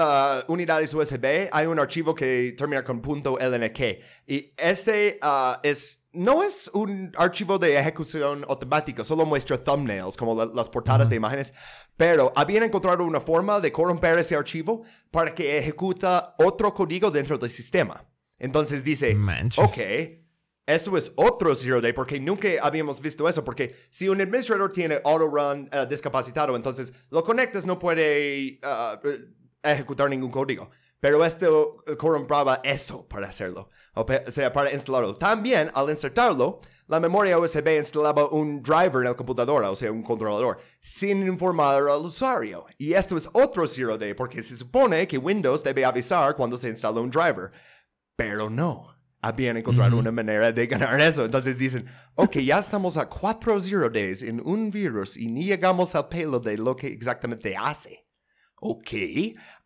[SPEAKER 1] unidades USB hay un archivo que termina con .lnk y este es no es un archivo de ejecución automática, solo muestra thumbnails, como las portadas de imágenes, pero habían encontrado una forma de corromper ese archivo para que ejecuta otro código dentro del sistema. Entonces dice, ok, eso es otro zero day porque nunca habíamos visto eso, porque si un administrador tiene auto run uh, discapacitado, entonces lo conectas, no puede uh, ejecutar ningún código. Pero esto corrompaba eso para hacerlo, o sea, para instalarlo. También, al insertarlo, la memoria USB instalaba un driver en la computadora, o sea, un controlador, sin informar al usuario. Y esto es otro zero day, porque se supone que Windows debe avisar cuando se instala un driver. Pero no, habían encontrado una manera de ganar eso. Entonces dicen, ok, ya estamos a cuatro zero days en un virus y ni llegamos al pelo de lo que exactamente hace. Ok.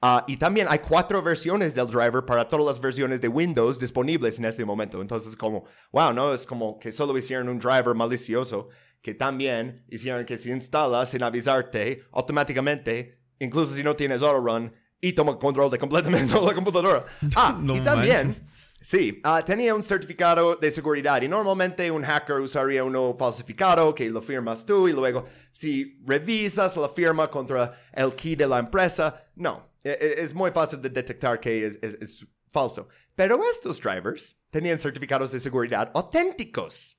[SPEAKER 1] Uh, y también hay cuatro versiones del driver para todas las versiones de Windows disponibles en este momento. Entonces, como, wow, ¿no? Es como que solo hicieron un driver malicioso que también hicieron que se instala sin avisarte automáticamente, incluso si no tienes auto run, y toma control de completamente toda la computadora. Ah,
[SPEAKER 3] No
[SPEAKER 1] y también,
[SPEAKER 3] manches.
[SPEAKER 1] Sí, ah, tenía un certificado de seguridad y normalmente un hacker usaría uno falsificado que lo firmas tú y luego si revisas la firma contra el key de la empresa, no, e- e- es muy fácil de detectar que es, es- es falso. Pero estos drivers tenían certificados de seguridad auténticos.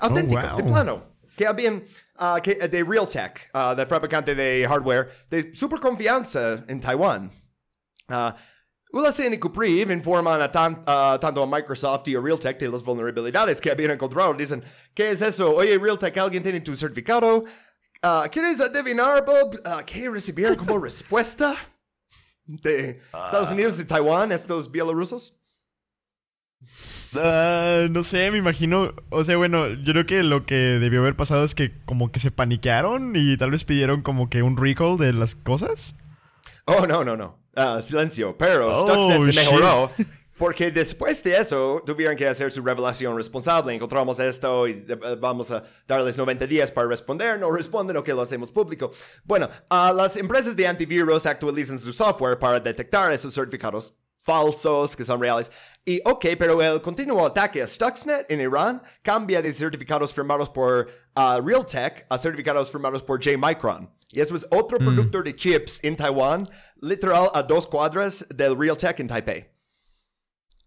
[SPEAKER 1] Auténticos, de
[SPEAKER 3] wow.
[SPEAKER 1] plano. Que habían ah, que, de Realtek, ah, del fabricante de hardware de super confianza en Taiwán. Uh, ULACN y Cupriv informan a tan- a tanto a Microsoft y a Realtek de las vulnerabilidades que habían encontrado. Dicen, ¿qué es eso? Oye, Realtek, ¿alguien tiene tu certificado? Ah, ¿Quieres adivinar, Bob? Ah, ¿Qué recibieron como respuesta de Estados Unidos y Taiwán, estos bielorrusos?
[SPEAKER 3] Ah, no sé, me imagino. O sea, bueno, yo creo que lo que debió haber pasado es que como que se paniquearon y tal vez pidieron como que un recall de las cosas.
[SPEAKER 1] Oh, no, no, no. Ah, silencio. Pero
[SPEAKER 3] Oh,
[SPEAKER 1] Stuxnet se
[SPEAKER 3] shit.
[SPEAKER 1] mejoró. Porque después de eso tuvieron que hacer su revelación responsable. Encontramos esto y eh, vamos a darles 90 días para responder. No responden o que lo hacemos público. Bueno, ah, las empresas de antivirus actualizan su software para detectar esos certificados falsos que son reales. Y ok, pero el continuo ataque a Stuxnet en Irán cambia de certificados firmados por ah, Realtek a certificados firmados por J-Micron. Y eso es otro productor de chips en Taiwán, literal a dos cuadras del Realtek en Taipei.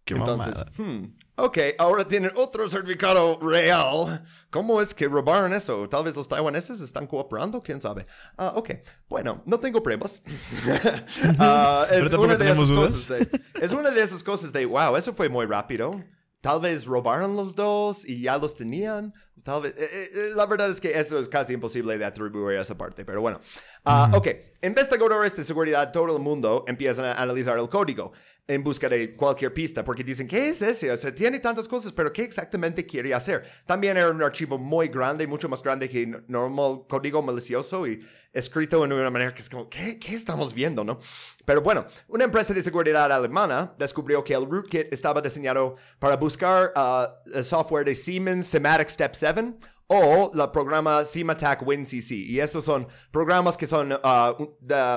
[SPEAKER 3] Qué
[SPEAKER 1] Entonces, hmm, ok, ahora tienen otro certificado real. ¿Cómo es que robaron eso? Tal vez los taiwaneses están cooperando, quién sabe. Ah, ok, bueno, no tengo pruebas.
[SPEAKER 3] Pero
[SPEAKER 1] es, una de esas cosas de, es una de esas cosas de, wow, eso fue muy rápido. Tal vez robaron los dos y ya los tenían. Tal vez. eh, eh, la verdad es que eso es casi imposible de atribuir a esa parte, pero bueno. Ah, Ok, investigadores de seguridad todo el mundo empiezan a analizar el código en busca de cualquier pista, porque dicen, ¿qué es ese? O sea, tiene tantas cosas, pero ¿qué exactamente quiere hacer? También era un archivo muy grande, mucho más grande que normal código malicioso y escrito en una manera que es como, ¿qué, qué estamos viendo, no? Pero bueno, una empresa de seguridad alemana descubrió que el rootkit estaba diseñado para buscar ah, el software de Siemens Sematic Step 7 o el programa SIMATAC WinCC. Y estos son programas que son ah,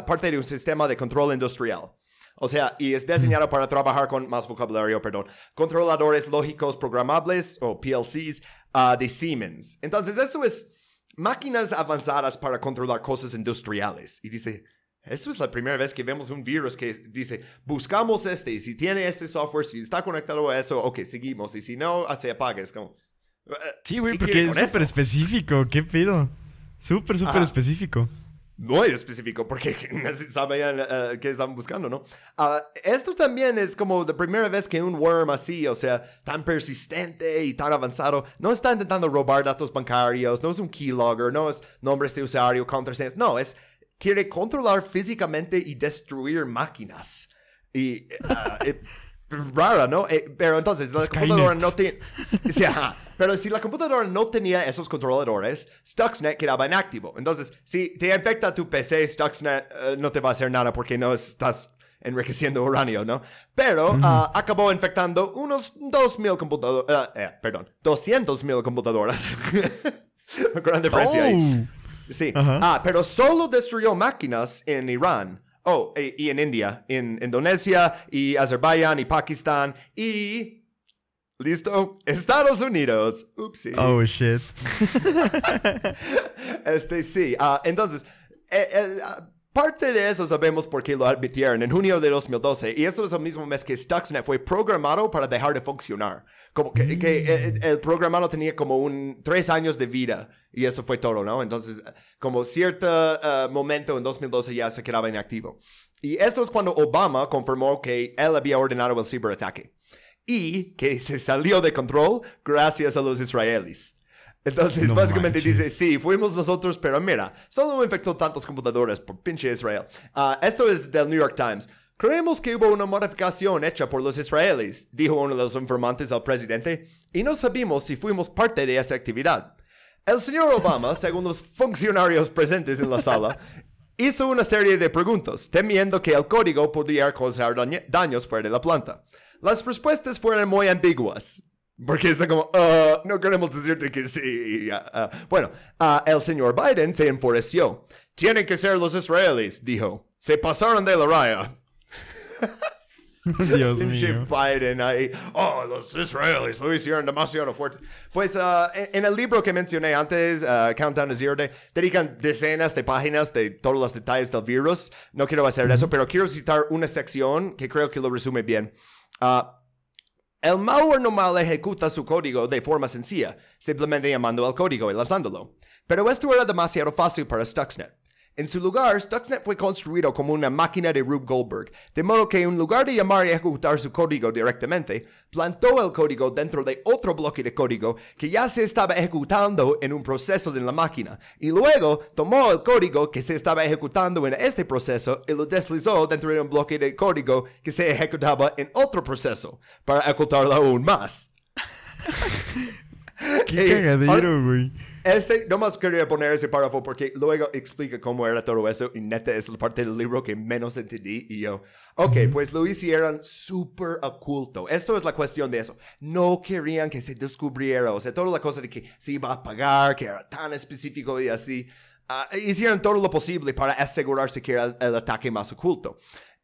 [SPEAKER 1] parte de un sistema de control industrial. O sea, y es diseñado para trabajar con más vocabulario, perdón, controladores lógicos programables o PLCs ah, de Siemens. Entonces, esto es máquinas avanzadas para controlar cosas industriales. Y dice, esto es la primera vez que vemos un virus que dice, buscamos este, y si tiene este software, si está conectado a eso, ok, seguimos, y si no, ah, se apaga. Es como... eh,
[SPEAKER 3] Sí, güey,
[SPEAKER 1] ¿qué
[SPEAKER 3] porque es súper específico. ¿Qué pedo? Súper, súper específico.
[SPEAKER 1] Muy específico porque sabían eh, qué estaban buscando, ¿no? Ah, esto también es como la primera vez que un worm así, o sea, tan persistente y tan avanzado, no está intentando robar datos bancarios, no es un keylogger, no es nombres de usuario, contraseñas, no, es quiere controlar físicamente y destruir máquinas. Y ah, eh, rara, ¿no? Eh, pero entonces la
[SPEAKER 3] Skynet.
[SPEAKER 1] computadora no tiene... Sí, ajá. Pero si la computadora no tenía esos controladores, Stuxnet quedaba inactivo. Entonces, si te infecta tu PC, Stuxnet eh, no te va a hacer nada porque no estás enriqueciendo uranio, ¿no? Pero ah, acabó infectando unos 2.000 computadoras, perdón, 200.000 computadoras. Gran diferencia ahí.
[SPEAKER 3] Oh.
[SPEAKER 1] Sí.
[SPEAKER 3] Ajá.
[SPEAKER 1] Ah, pero solo destruyó máquinas en Irán. Oh, e- y en India, en Indonesia, y Azerbaiyán, y Pakistán, y... ¿Listo? Estados Unidos. Upsi.
[SPEAKER 3] Oh, shit.
[SPEAKER 1] Este, sí. ah, entonces, eh, eh, ah, parte de eso sabemos por qué lo admitieron en junio de 2012. Y esto es el mismo mes que Stuxnet fue programado para dejar de funcionar. Como que, que, eh, el programado tenía como un tres años de vida. Y eso fue todo, ¿no? Entonces, como cierto eh, momento en 2012 ya se quedaba inactivo. Y esto es cuando Obama confirmó que él había ordenado el ciberataque. Y que se salió de control gracias a los israelíes. Entonces,
[SPEAKER 3] No
[SPEAKER 1] básicamente
[SPEAKER 3] manches.
[SPEAKER 1] dice, sí, fuimos nosotros, pero mira, solo infectó tantos computadores por pinche Israel. Ah, esto es del New York Times. Creemos que hubo una modificación hecha por los israelíes, dijo uno de los informantes al presidente, y no sabemos si fuimos parte de esa actividad. El señor Obama, según los funcionarios presentes en la sala, hizo una serie de preguntas, temiendo que el código podría causar daños fuera de la planta. Las respuestas fueron muy ambiguas. Porque está como, "Ah, no queremos decirte que sí. ah, ah". Bueno, el señor Biden se enfureció. Tienen que ser los israelíes, dijo. Se pasaron de la raya.
[SPEAKER 3] Dios mío.
[SPEAKER 1] Biden ahí. Oh, los israelíes lo hicieron demasiado fuerte. Pues ah, en, en el libro que mencioné antes, ah, Countdown to Zero Day, dedican decenas de páginas de todos los detalles del virus. No quiero hacer eso, pero quiero citar una sección que creo que lo resume bien. Ah, el malware normal ejecuta su código de forma sencilla, simplemente llamando al código y lanzándolo. Pero esto era demasiado fácil para Stuxnet. En su lugar, Stuxnet fue construido como una máquina de Rube Goldberg, de modo que en lugar de llamar y ejecutar su código directamente, plantó el código dentro de otro bloque de código que ya se estaba ejecutando en un proceso de la máquina, y luego tomó el código que se estaba ejecutando en este proceso y lo deslizó dentro de un bloque de código que se ejecutaba en otro proceso, para ocultarlo aún más.
[SPEAKER 3] Qué cagadero, güey.
[SPEAKER 1] Este, nomás quería poner ese párrafo porque luego explica cómo era todo eso y neta es la parte del libro que menos entendí y yo, ok, pues lo hicieron súper oculto. Esto es la cuestión de eso. No querían que se descubriera, o sea, toda la cosa de que se iba a pagar, que era tan específico y así. Ah, hicieron todo lo posible para asegurarse que era el ataque más oculto.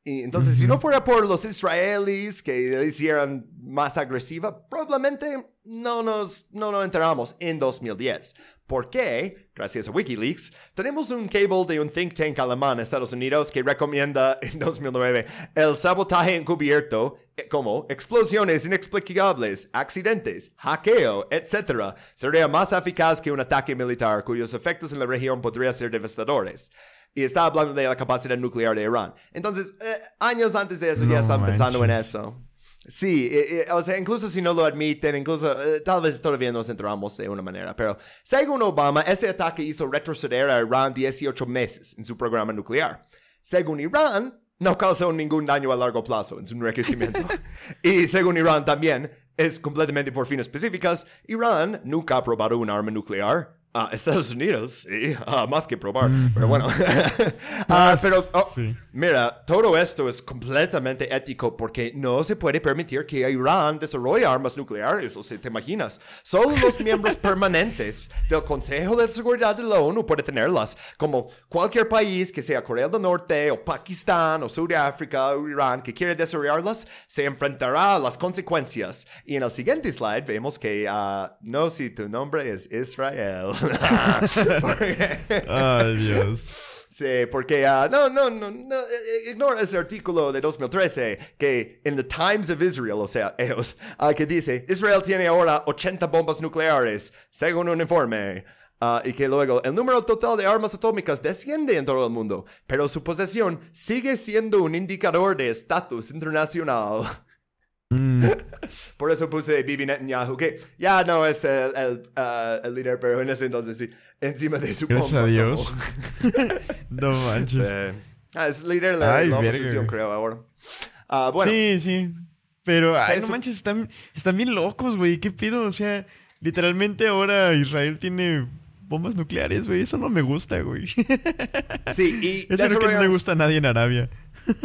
[SPEAKER 1] Y entonces, si no fuera por los israelíes que hicieran más agresiva, probablemente no nos, no nos enteramos en 2010. Porque, gracias a Wikileaks, tenemos un cable de un think tank alemán en Estados Unidos que recomienda en 2009 el sabotaje encubierto eh, como explosiones inexplicables, accidentes, hackeo, etc. sería más eficaz que un ataque militar cuyos efectos en la región podrían ser devastadores. Y está hablando de la capacidad nuclear de Irán. Entonces, eh, años antes de eso ya
[SPEAKER 3] No
[SPEAKER 1] están pensando en
[SPEAKER 3] manches.
[SPEAKER 1] eso. Sí, eh, eh, o sea, incluso si no lo admiten, incluso eh, tal vez todavía nos enteramos de una manera, pero según Obama, ese ataque hizo retroceder a Irán 18 meses en su programa nuclear. Según Irán, no causó ningún daño a largo plazo en su enriquecimiento. y según Irán también, es completamente por fines específicas, Irán nunca ha probado un arma nuclear. Ah, Estados Unidos, sí, más que probar, pero bueno. Ah, pero, oh,
[SPEAKER 3] sí.
[SPEAKER 1] Mira, todo esto es completamente ético porque no se puede permitir que Irán desarrolle armas nucleares, o sea, te imaginas. Solo los miembros permanentes del Consejo de Seguridad de la ONU pueden tenerlas, como cualquier país que sea Corea del Norte o Pakistán o Sudáfrica o Irán que quiere desarrollarlas, se enfrentará a las consecuencias. Y en el siguiente slide vemos que, ah, no si tu nombre es Israel.
[SPEAKER 3] Ay, Dios.
[SPEAKER 1] Sí, porque ah, no, no, no, no, eh, eh, ignora ese artículo de 2013 que en The Times of Israel, o sea, ellos, ah, que dice, Israel tiene ahora 80 bombas nucleares, según un informe. Ah, y que luego el número total de armas atómicas desciende en todo el mundo, pero su posesión sigue siendo un indicador de estatus internacional. Por eso puse Bibi Netanyahu, que ya no es el, el, ah, el líder, pero en ese entonces sí, encima de su
[SPEAKER 3] Gracias
[SPEAKER 1] bomba,
[SPEAKER 3] a Dios. no manches.
[SPEAKER 1] eh, ah, es líder de la,
[SPEAKER 3] Ay,
[SPEAKER 1] la oposición, creo, ahora. Ah, bueno,
[SPEAKER 3] Sí, sí. Pero, ay, no manches, están, están bien locos, güey. ¿Qué pido? O sea, literalmente ahora Israel tiene bombas nucleares, güey. Eso no me gusta, güey.
[SPEAKER 1] sí, y
[SPEAKER 3] Eso es lo que no le gusta a nadie en Arabia.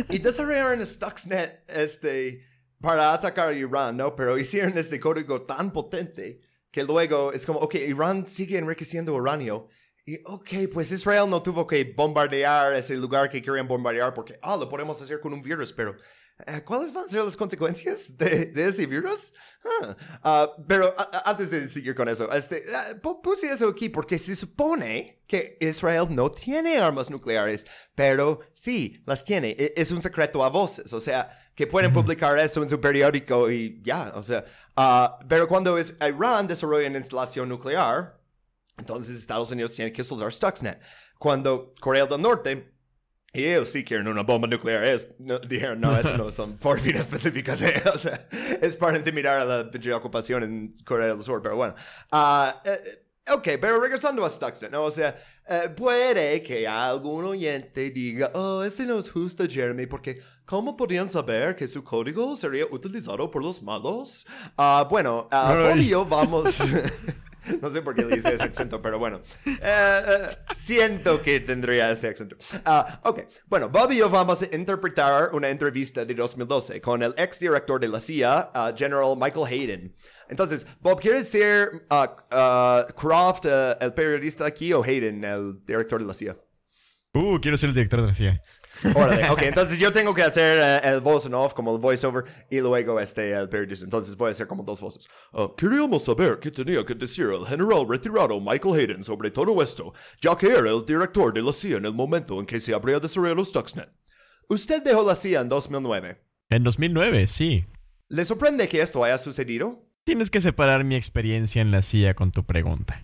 [SPEAKER 1] y desarrollaron Stuxnet este, para atacar a Irán, ¿no? Pero hicieron este código tan potente que luego es como, ok, Irán sigue enriqueciendo uranio. Y ok, pues Israel no tuvo que bombardear ese lugar que querían bombardear porque, ah, lo podemos hacer con un virus, pero ¿cuáles van a ser las consecuencias de, de ese virus? Ah, ah, pero a- a- antes de seguir con eso, este, ah, pu- puse eso aquí porque se supone que Israel no tiene armas nucleares, pero sí, las tiene. E- Es un secreto a voces, o sea, que pueden publicar eso en su periódico y ya, o sea, ah, pero cuando es Irán desarrolla una instalación nuclear, entonces Estados Unidos tiene que soldar Stuxnet. Cuando Corea del Norte, y ellos sí quieren una bomba nuclear, es, no, dijeron, no, eso no son por fines específicas, eh, o sea, es para intimidar a la pinche ocupación en Corea del Sur, pero bueno. Ah, eh, ok, pero regresando a Stuxnet, ¿no? O sea, eh, puede que algún oyente diga, oh, ese no es justo, Jeremy, porque ¿cómo podían saber que su código sería utilizado por los malos? Ah, bueno, ah. Bobby y yo vamos... No sé por qué le hice ese acento, pero bueno. Eh, eh, siento que tendría ese acento. Ah, ok, bueno, Bob y yo vamos a interpretar una entrevista de 2012 con el ex director de la CIA, ah, General Michael Hayden. Entonces, Bob, ¿quieres ser ah, Croft, el periodista aquí, o Hayden, el director de la CIA?
[SPEAKER 3] Uh, quiero ser el director de la CIA.
[SPEAKER 1] Órale, ok, entonces yo tengo que hacer eh, el voice and off, como el voiceover, y luego este, el periodista. Entonces voy a hacer como dos voces.
[SPEAKER 4] Ah, queríamos saber qué tenía que decir el general retirado Michael Hayden sobre todo esto, ya que era el director de la CIA en el momento en que se habría desarrollado Stuxnet.
[SPEAKER 1] Usted dejó la CIA en 2009.
[SPEAKER 3] En 2009, sí.
[SPEAKER 1] ¿Le sorprende que esto haya sucedido?
[SPEAKER 3] Tienes que separar mi experiencia en la CIA con tu pregunta.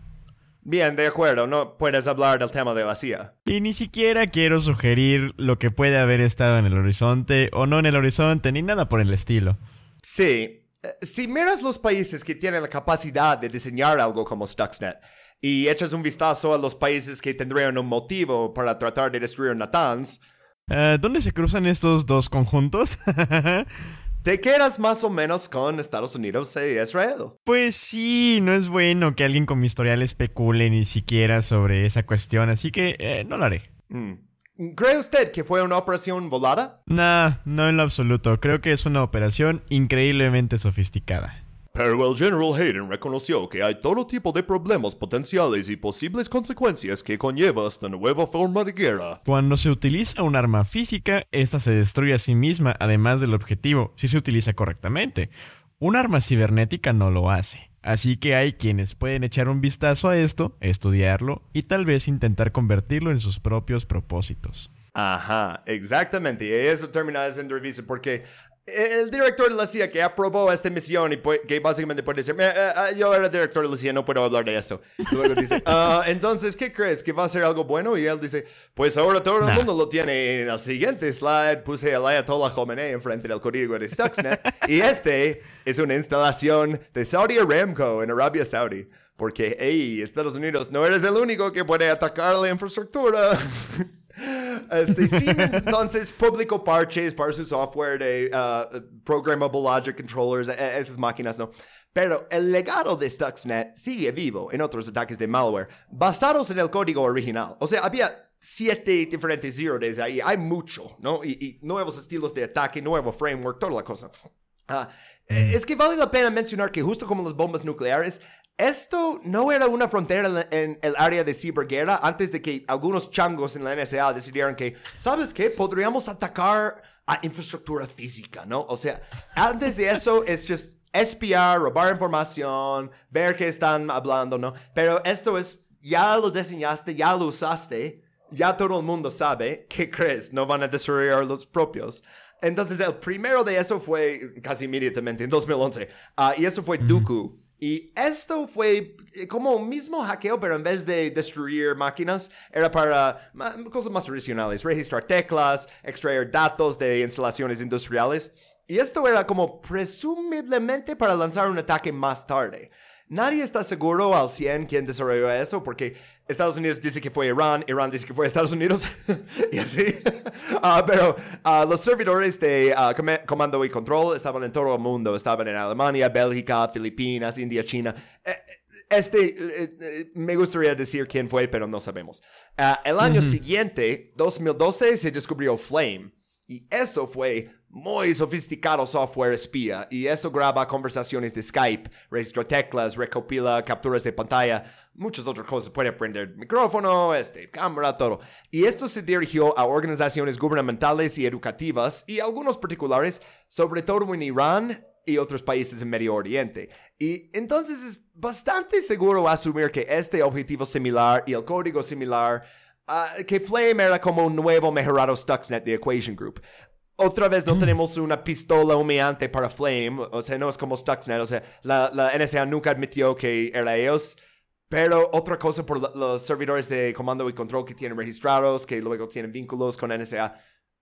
[SPEAKER 1] Bien, de acuerdo, no puedes hablar del tema de la CIA.
[SPEAKER 3] Y ni siquiera quiero sugerir lo que puede haber estado en el horizonte o no en el horizonte, ni nada por el estilo.
[SPEAKER 1] Sí, eh, si miras los países que tienen la capacidad de diseñar algo como Stuxnet y echas un vistazo a los países que tendrían un motivo para tratar de destruir Natanz,
[SPEAKER 3] Eh, ¿Dónde se cruzan estos dos conjuntos?
[SPEAKER 1] te quedas más o menos con Estados Unidos e Israel.
[SPEAKER 3] pues sí, no es bueno que alguien con mi historial especule ni siquiera sobre esa cuestión, así que eh, no lo haré.
[SPEAKER 1] Mm. ¿Cree usted que fue una operación volada?
[SPEAKER 3] Nah, no en lo absoluto. Creo que es una operación increíblemente sofisticada.
[SPEAKER 4] Pero el general Hayden reconoció que hay todo tipo de problemas potenciales y posibles consecuencias que conlleva esta nueva forma de guerra.
[SPEAKER 3] Cuando se utiliza un arma física, esta se destruye a sí misma, además del objetivo, si se utiliza correctamente. Un arma cibernética no lo hace. Así que hay quienes pueden echar un vistazo a esto, estudiarlo y tal vez intentar convertirlo en sus propios propósitos.
[SPEAKER 1] Ajá, exactamente. Y eso termina esa entrevista porque el director de la CIA que aprobó esta misión y pu- que básicamente puede decir, "Eh, eh, eh, yo era director de la CIA, no puedo hablar de eso. Luego dice, "Ah, entonces, ¿qué crees? ¿Que va a ser algo bueno? Y él dice, pues ahora todo el
[SPEAKER 3] Nah.
[SPEAKER 1] mundo lo tiene. En el siguiente slide puse al Ayatollah Khomeini enfrente del código de Stuxnet. y este es una instalación de Saudi Aramco en Arabia Saudi. Porque, hey, Estados Unidos, no eres el único que puede atacar la infraestructura. Este, Siemens entonces publicó parches para su software de uh, Programmable Logic Controllers, e- esas máquinas, ¿no? Pero el legado de Stuxnet sigue vivo en otros ataques de malware basados en el código original. O sea, había siete diferentes zero days ahí, hay mucho, ¿no? Y, y nuevos estilos de ataque, nuevo framework, toda la cosa. Eh, es que vale la pena mencionar que justo como las bombas nucleares, esto no era una frontera en, el área de ciberguerra antes de que algunos changos en la NSA decidieran que, ¿sabes qué? Podríamos atacar a infraestructura física, ¿no? O sea, antes de eso es just espiar, robar información, ver qué están hablando, ¿no? Pero esto es, ya lo diseñaste, ya lo usaste, ya todo el mundo sabe, ¿qué crees? No van a desarrollar los propios. Entonces, el primero de eso fue casi inmediatamente en 2011. Ah, y eso fue Dooku. Y esto fue eh, como un mismo hackeo, pero en vez de destruir máquinas, era para cosas más tradicionales, registrar teclas, extraer datos de instalaciones industriales. Y esto era como presumiblemente para lanzar un ataque más tarde. Nadie está seguro al 100 quién desarrolló eso, porque Estados Unidos dice que fue Irán, Irán dice que fue Estados Unidos, y así. Ah, pero ah, los servidores de ah, com- comando y control estaban en todo el mundo, estaban en Alemania, Bélgica, Filipinas, India, China. Eh, eh, Este, eh, me gustaría decir quién fue, pero no sabemos. El año siguiente, 2012, se descubrió Flame. Y eso fue muy sofisticado software espía. Y eso graba conversaciones de Skype, registra teclas, recopila capturas de pantalla, muchas otras cosas. Puede prender micrófono, este, cámara, todo. Y esto se dirigió a organizaciones gubernamentales y educativas y algunos particulares, sobre todo en Irán y otros países en Medio Oriente. Y entonces es bastante seguro asumir que este objetivo similar y el código similar Ah, que Flame era como un nuevo mejorado Stuxnet de Equation Group. Otra vez no tenemos una pistola humeante para Flame, o sea, no es como Stuxnet, o sea, la, la NSA nunca admitió que era ellos. Pero otra cosa por la- los servidores de comando y control que tienen registrados, que luego tienen vínculos con NSA,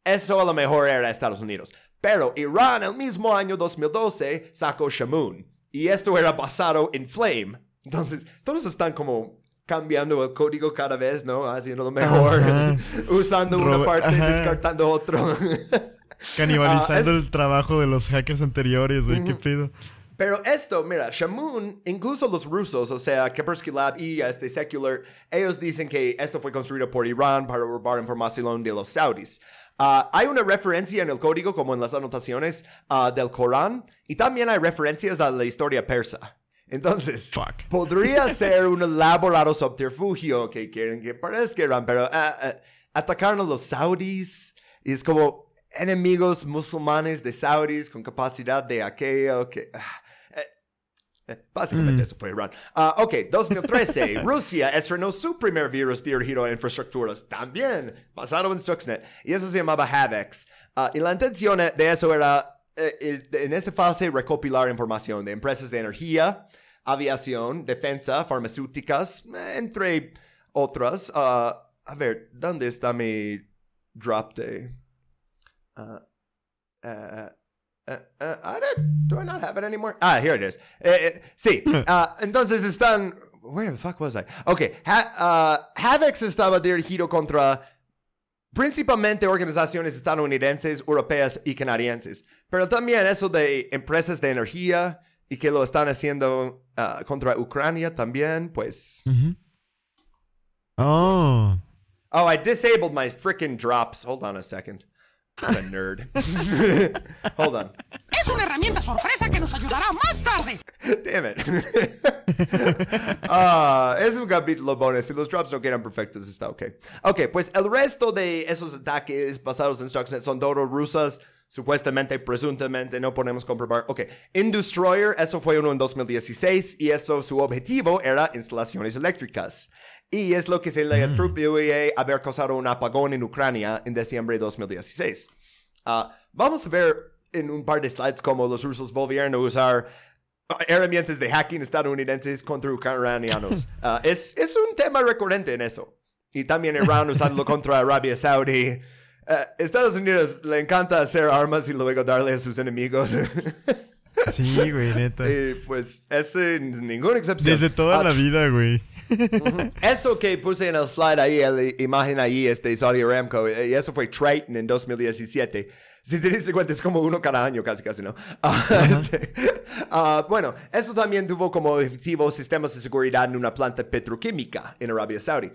[SPEAKER 1] eso a lo mejor era Estados Unidos. Pero Irán el mismo año 2012 sacó Shamoon. Y esto era basado en Flame. Entonces, todos están como cambiando el código cada vez, ¿no? Haciendo lo mejor. Usando una
[SPEAKER 3] Robe-
[SPEAKER 1] parte,
[SPEAKER 3] ajá.
[SPEAKER 1] descartando otro.
[SPEAKER 3] Canibalizando
[SPEAKER 1] Ah, es-
[SPEAKER 3] el trabajo de los hackers anteriores, güey, qué pedo.
[SPEAKER 1] Pero esto, mira, Shamoon, incluso los rusos, o sea, Kaspersky Lab y este Secular, ellos dicen que esto fue construido por Irán para robar información de los saudis. Ah, hay una referencia en el código, como en las anotaciones ah, del Corán, y también hay referencias a la historia persa. Entonces,
[SPEAKER 3] Fuck.
[SPEAKER 1] podría ser un elaborado subterfugio que quieren que parezca Irán, pero ah, atacaron a los saudis. Y es como enemigos musulmanes de saudis con capacidad de aquello que... ah, eh, eh, Básicamente eso fue Irán. Ah, ok, 2013. Rusia estrenó su primer virus dirigido a infraestructuras, también basado en Stuxnet, y eso se llamaba Havex. Ah, y la intención de eso era, eh, en esa fase, recopilar información de empresas de energía, aviación, defensa, farmacéuticas, entre otras. Ah, a ver, ¿dónde está mi drop de... Ah, uh, uh, uh, I don't, do I not have it anymore? Ah, here it is. Eh, sí, ah, entonces están. Where the fuck was I? Okay, ha, Havex estaba dirigido contra principalmente organizaciones estadounidenses, europeas y canadienses, pero también eso de empresas de energía y que lo están haciendo contra Ucrania también, pues.
[SPEAKER 3] Oh.
[SPEAKER 1] Oh, I disabled my freaking drops. Hold on a second. I'm a nerd. Hold on.
[SPEAKER 5] Es una herramienta sorpresa que nos ayudará más tarde.
[SPEAKER 1] Damn it. Ah, es un capítulo bonus. Si los drops no quedan perfectos, está ok. Ok, pues el resto de esos ataques basados en Stuxnet son todo rusas. Supuestamente, presuntamente, no podemos comprobar. Ok, Industroyer, eso fue uno en 2016 y eso, su objetivo era instalaciones eléctricas. Y es lo que se le atribuye haber causado un apagón en Ucrania en diciembre de 2016. Ah, vamos a ver en un par de slides cómo los rusos volvieron a usar herramientas de hacking estadounidenses contra ucranianos. Ah, es, es un tema recurrente en eso. Y también Irán usándolo contra Arabia Saudí. Ah, Estados Unidos le encanta hacer armas y luego darle a sus enemigos.
[SPEAKER 3] Sí, güey, neta.
[SPEAKER 1] y pues es sin ninguna excepción.
[SPEAKER 3] Desde toda la vida, güey.
[SPEAKER 1] Eso que puse en el slide ahí, la imagen ahí es de Saudi Aramco, eh, y eso fue Triton en 2017. Si te diste cuenta, es como uno cada año, casi, casi, ¿no? Ah, este, ah, bueno, eso también tuvo como objetivo sistemas de seguridad en una planta petroquímica en Arabia Saudí.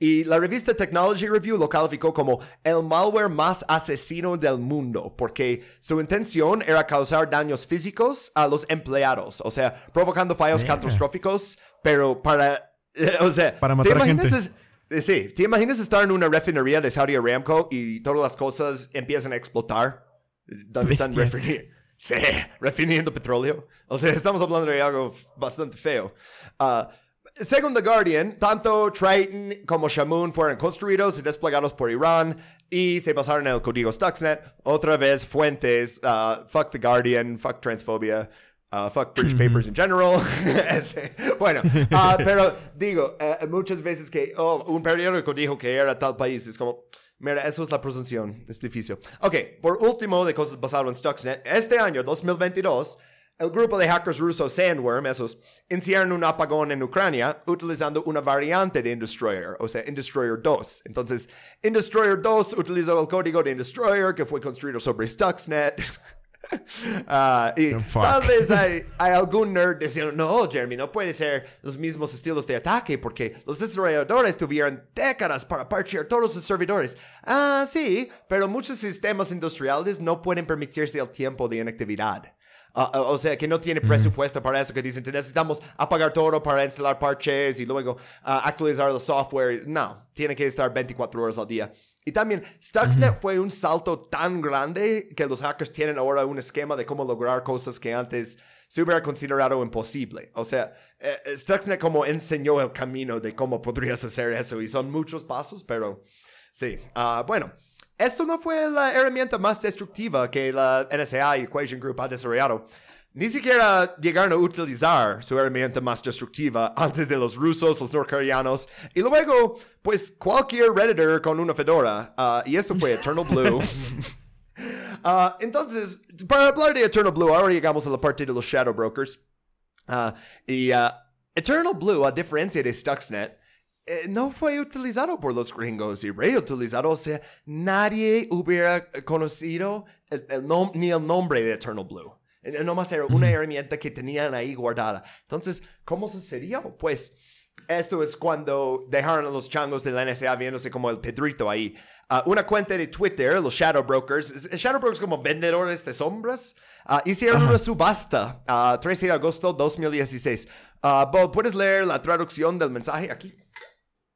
[SPEAKER 1] Y la revista Technology Review lo calificó como el malware más asesino del mundo, porque su intención era causar daños físicos a los empleados, o sea, provocando fallos catastróficos, pero para, o sea,
[SPEAKER 3] Para
[SPEAKER 1] ¿te
[SPEAKER 3] matar
[SPEAKER 1] imaginas
[SPEAKER 3] gente.
[SPEAKER 1] es- eh, Sí, ¿te imaginas estar en una refinería de Saudi Aramco y todas las cosas empiezan a explotar? ¿Dónde están refini- Sí, refiriendo petróleo. O sea, estamos hablando de algo bastante feo. Ah, según The Guardian, tanto Triton como Shamoon fueron construidos y desplegados por Irán y se basaron en el código Stuxnet. Otra vez, fuentes, ah, fuck The Guardian, fuck transphobia. Uh, fuck British papers in general. Este, bueno, ah, pero digo, eh, muchas veces que oh, un periódico dijo que era tal país, es como, mira, eso es la presunción, es difícil. Ok, por último, de cosas basadas en Stuxnet, este año, 2022, el grupo de hackers rusos Sandworm, esos, iniciaron un apagón en Ucrania utilizando una variante de Industroyer, o sea, Industroyer 2. Entonces, Industroyer 2 utilizó el código de Industroyer que fue construido sobre Stuxnet. Ah, y
[SPEAKER 3] fuck.
[SPEAKER 1] tal vez hay, hay algún nerd diciendo, no, Jeremy, no puede ser los mismos estilos de ataque porque los desarrolladores tuvieron décadas para parchear todos sus servidores. Ah, sí, pero muchos sistemas industriales no pueden permitirse el tiempo de inactividad. Ah, o sea, que no tiene presupuesto para eso, que dicen, necesitamos apagar todo para instalar parches y luego actualizar el software. No, tiene que estar 24 horas al día. Y también, Stuxnet fue un salto tan grande que los hackers tienen ahora un esquema de cómo lograr cosas que antes se hubiera considerado imposible. O sea, eh, Stuxnet como enseñó el camino de cómo podrías hacer eso y son muchos pasos, pero sí. Ah, bueno, esto no fue la herramienta más destructiva que la NSA y Equation Group ha desarrollado. Ni siquiera llegaron a utilizar su herramienta más destructiva antes de los rusos, los norcoreanos y luego, pues, cualquier redditor con una fedora. Ah, y esto fue Eternal Blue. Ah, entonces, para hablar de Eternal Blue, ahora llegamos a la parte de los Shadow Brokers. Ah, y Eternal Blue, a diferencia de Stuxnet, eh, no fue utilizado por los gringos y reutilizado. O sea, nadie hubiera conocido el, el nom- ni el nombre de Eternal Blue. Eh, Nomás era una herramienta que tenían ahí guardada. Entonces, ¿cómo sucedió? Pues, esto es cuando dejaron a los changos de la NSA viéndose como el Pedrito ahí. Ah, una cuenta de Twitter, los Shadow Brokers, es- Shadow Brokers como vendedores de sombras, ah, hicieron una subasta a 13 de agosto 2016. Ah, Bob, ¿puedes leer la traducción del mensaje aquí?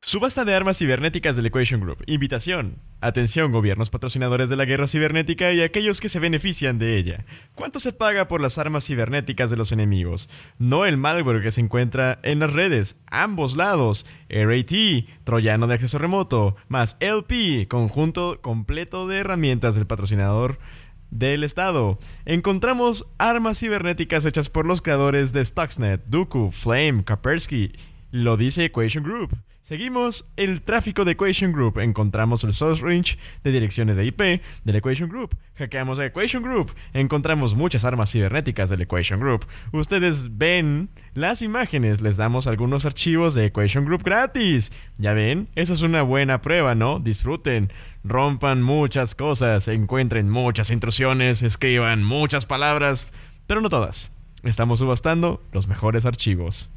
[SPEAKER 3] Subasta de armas cibernéticas del Equation Group. Invitación. Atención, gobiernos patrocinadores de la guerra cibernética y aquellos que se benefician de ella. ¿Cuánto se paga por las armas cibernéticas de los enemigos? No el malware que se encuentra en las redes, ambos lados. RAT, troyano de acceso remoto, más LP, conjunto completo de herramientas del patrocinador del Estado. Encontramos armas cibernéticas hechas por los creadores de Stuxnet, Dooku, Flame, Kaspersky. Lo dice Equation Group. Seguimos el tráfico de Equation Group. Encontramos el source range de direcciones de IP del Equation Group. Hackeamos a Equation Group. Encontramos muchas armas cibernéticas del Equation Group. Ustedes ven las imágenes. Les damos algunos archivos de Equation Group gratis. Ya ven, eso es una buena prueba, ¿no? Disfruten. Rompan muchas cosas. Encuentren muchas intrusiones. Escriban muchas palabras. Pero no todas. Estamos subastando los mejores archivos.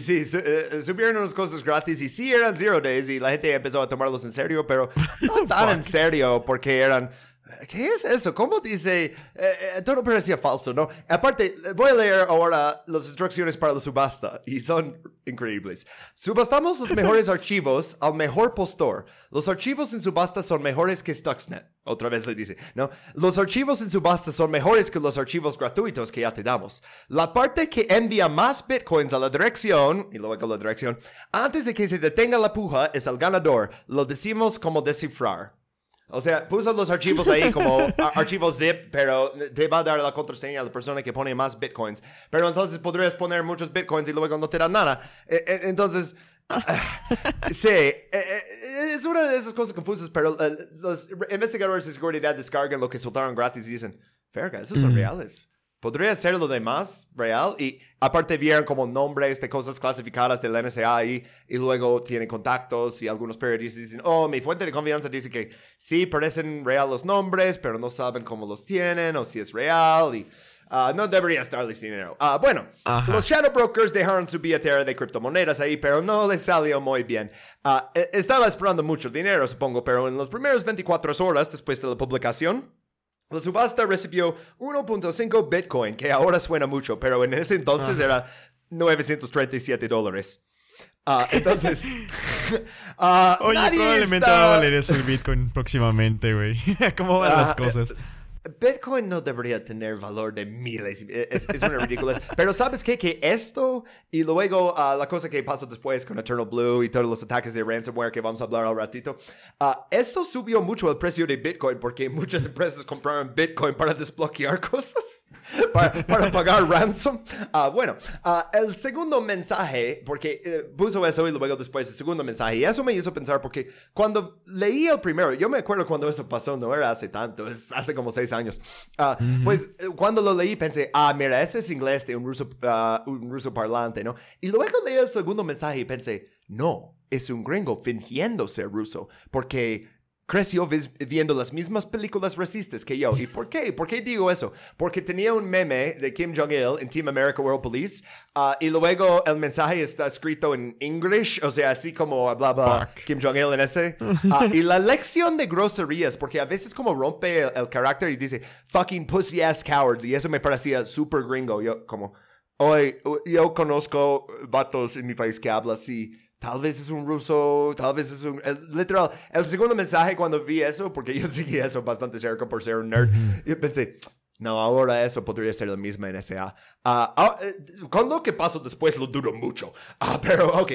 [SPEAKER 1] Sí, su- eh, subieron unas cosas gratis y sí eran Zero Days y la gente empezó a tomarlos en serio, pero no tan en serio porque eran... ¿Qué es eso? ¿Cómo dice? Eh, eh, todo parecía falso, ¿no? Aparte, voy a leer ahora las instrucciones para la subasta y son increíbles. Subastamos los mejores archivos al mejor postor. Los archivos en subasta son mejores que Stuxnet. Otra vez le dice, ¿no? Los archivos en subasta son mejores que los archivos gratuitos que ya te damos. La parte que envía más bitcoins a la dirección, y luego la dirección, antes de que se detenga la puja es el ganador. Lo decimos como descifrar. O sea, puso los archivos ahí como archivos zip, pero te va a dar la contraseña a la persona que pone más bitcoins. Pero entonces podrías poner muchos bitcoins y luego no te da nada. Eh, eh, Entonces, sí, eh, es una de esas cosas confusas, pero los investigadores de seguridad descargan lo que soltaron gratis y dicen, verga, esos son reales. Podría ser lo demás real y aparte vieron como nombres de cosas clasificadas del NSA ahí y luego tienen contactos y algunos periodistas dicen, oh, mi fuente de confianza dice que sí parecen real los nombres, pero no saben cómo los tienen o si es real y ah, no debería estarles dinero. Ah, bueno, los shadow brokers dejaron su billetera de criptomonedas ahí, pero no les salió muy bien. E- estaba esperando mucho dinero, supongo, pero en las primeras 24 horas después de la publicación, la subasta recibió 1.5 Bitcoin, que ahora suena mucho, pero en ese entonces era 937 dólares. Ah, entonces, ah,
[SPEAKER 3] Oye, probablemente
[SPEAKER 1] está-
[SPEAKER 3] va a valer eso el Bitcoin próximamente, güey. ¿Cómo van las
[SPEAKER 1] Ah,
[SPEAKER 3] cosas?
[SPEAKER 1] Bitcoin no debería tener valor de miles. Es, es una ridícula. Pero ¿sabes qué? Que esto y luego ah, la cosa que pasó después con Eternal Blue y todos los ataques de ransomware que vamos a hablar al ratito, ah, esto subió mucho el precio de Bitcoin porque muchas empresas compraron Bitcoin para desbloquear cosas, para, para pagar ransom. Ah, bueno, ah, el segundo mensaje, porque eh, puso eso y luego después el segundo mensaje, y eso me hizo pensar porque cuando leí el primero, yo me acuerdo cuando eso pasó, no era hace tanto, es hace como seis años. Ah, Pues eh, cuando lo leí pensé, ah, mira, ese es inglés de un ruso, un ruso parlante, ¿no? Y luego leí el segundo mensaje y pensé, no, es un gringo fingiendo ser ruso, porque creció viendo las mismas películas racistas que yo. ¿Y por qué? ¿Por qué digo eso? Porque tenía un meme de Kim Jong-il en Team America World Police ah, y luego el mensaje está escrito en English, o sea, así como hablaba Kim Jong-il en ese. Ah, y la lección de groserías, porque a veces como rompe el, el carácter y dice fucking pussy ass cowards y eso me parecía súper gringo. Yo como, hoy yo conozco vatos en mi país que hablan así. Tal vez es un ruso, tal vez es un... el- literal, el segundo mensaje cuando vi eso, porque yo seguí eso bastante cerca por ser un nerd, yo pensé, no, ahora eso podría ser la misma NSA. Ah, ah, eh, con lo que pasó después lo dudo mucho. Ah, pero, ok,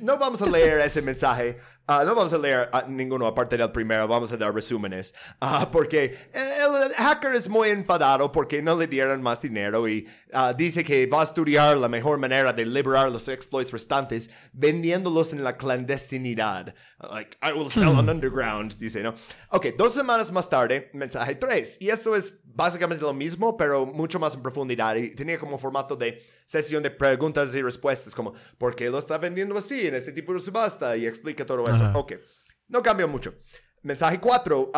[SPEAKER 1] no vamos a leer ese mensaje. Ah, no vamos a leer ah, ninguno aparte del primero. Vamos a dar resúmenes. Ah, porque el hacker es muy enfadado porque no le dieron más dinero y ah, dice que va a estudiar la mejor manera de liberar los exploits restantes vendiéndolos en la clandestinidad. Like, I will sell on underground, dice, ¿no? Ok, dos semanas más tarde, mensaje 3. Y esto es básicamente lo mismo, pero mucho más en profundidad. Y tenía como formato de sesión de preguntas y respuestas, como, ¿por qué lo está vendiendo así en este tipo de subasta? Y explica todo eso. Ok, no cambió mucho. Mensaje 4.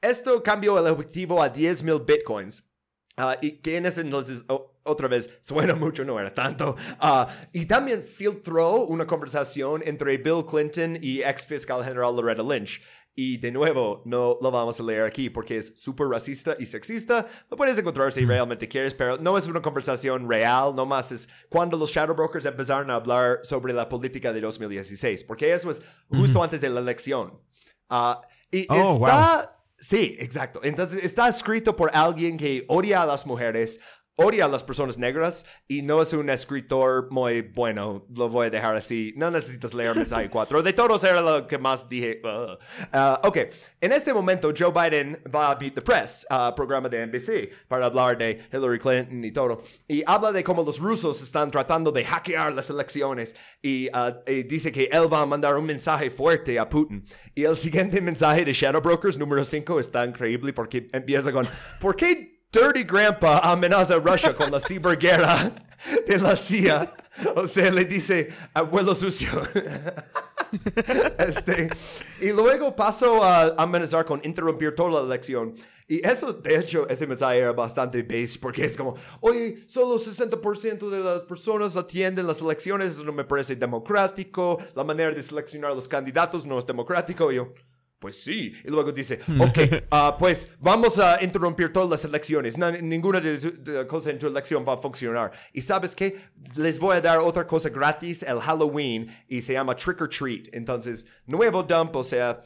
[SPEAKER 1] esto cambió el objetivo a 10 mil bitcoins. Ah, y que en ese entonces, o- otra vez, suena mucho, no era tanto. Ah, y también filtró una conversación entre Bill Clinton y ex fiscal general Loretta Lynch. Y de nuevo, no lo vamos a leer aquí porque es súper racista y sexista. Lo puedes encontrar si realmente quieres, pero no es una conversación real. No más es cuando los Shadow Brokers empezaron a hablar sobre la política de 2016, porque eso es justo antes de la elección. Ah, y
[SPEAKER 3] Oh,
[SPEAKER 1] está. Sí, exacto. Entonces está escrito por alguien que odia a las mujeres, odia a las personas negras y no es un escritor muy bueno. Lo voy a dejar así. No necesitas leer mensaje 4. De todos era lo que más dije. Ah, ok. En este momento, Joe Biden va a Beat the Press, ah, programa de NBC, para hablar de Hillary Clinton y todo. Y habla de cómo los rusos están tratando de hackear las elecciones. Y, ah, y dice que él va a mandar un mensaje fuerte a Putin. Y el siguiente mensaje de Shadow Brokers, número 5, está increíble porque empieza con: ¿Por qué Dirty Grandpa amenaza a Rusia con la ciberguerra de la CIA. O sea, le dice abuelo sucio. este, y luego pasó a amenazar con interrumpir toda la elección. Y eso, de hecho, ese mensaje era bastante base porque es como, oye, solo 60% de las personas atienden las elecciones, eso no me parece democrático, la manera de seleccionar los candidatos no es democrático. Y yo, pues sí. Y luego dice, ok, ah, pues vamos a interrumpir todas las elecciones. No, ninguna de, de cosas en tu elección va a funcionar. Y sabes qué? Les voy a dar otra cosa gratis el Halloween y se llama Trick or Treat. Entonces, nuevo dump, o sea,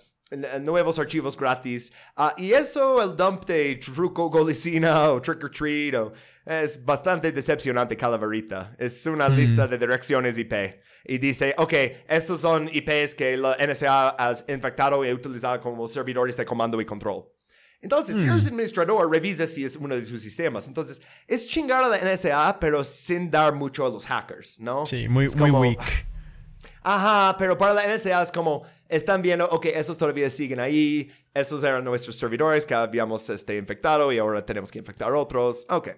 [SPEAKER 1] nuevos archivos gratis. Ah, y eso, el dump de truco golicina o Trick or Treat, o- es bastante decepcionante, Calaverita. Es una lista de direcciones IP. Y dice, ok, estos son IPs que la NSA ha infectado y utilizado como servidores de comando y control. Entonces, si eres administrador, revisa si es uno de tus sistemas. Entonces, es chingar a la NSA, pero sin dar mucho a los hackers, ¿no?
[SPEAKER 3] Sí, muy,
[SPEAKER 1] Es
[SPEAKER 3] muy
[SPEAKER 1] como-
[SPEAKER 3] weak.
[SPEAKER 1] Ajá, pero para la NSA es como, están viendo, ok, esos todavía siguen ahí, esos eran nuestros servidores que habíamos este, infectado y ahora tenemos que infectar otros. Ok.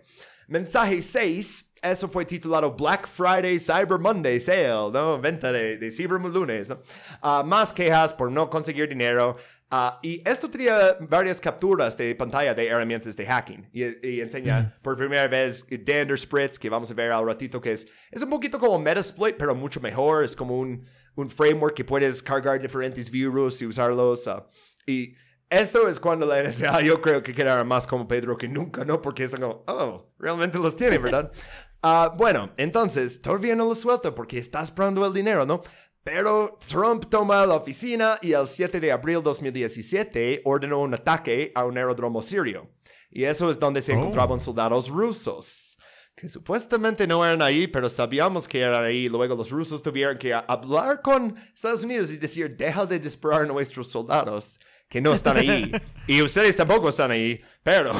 [SPEAKER 1] Mensaje 6, eso fue titulado Black Friday Cyber Monday Sale, ¿no? Venta de, de Cyber Lunes, ¿no? Ah, más quejas por no conseguir dinero. Ah, y esto tenía varias capturas de pantalla de herramientas de hacking. Y, y enseña por primera vez Dander Spritz, que vamos a ver al ratito, que es, es un poquito como Metasploit, pero mucho mejor. Es como un, un framework que puedes cargar diferentes virus y usarlos. ah. y esto es cuando la NSA yo creo que quedará más como Pedro que nunca, ¿no? Porque es como, oh, realmente los tiene, ¿verdad? Ah, bueno, entonces, todavía no lo suelta porque está esperando el dinero, ¿no? Pero Trump toma la oficina y el 7 de abril de 2017 ordenó un ataque a un aeródromo sirio. Y eso es donde se encontraban soldados rusos. Que supuestamente no eran ahí, pero sabíamos que eran ahí. Luego los rusos tuvieron que hablar con Estados Unidos y decir, deja de disparar a nuestros soldados que no están ahí. y ustedes tampoco están ahí, pero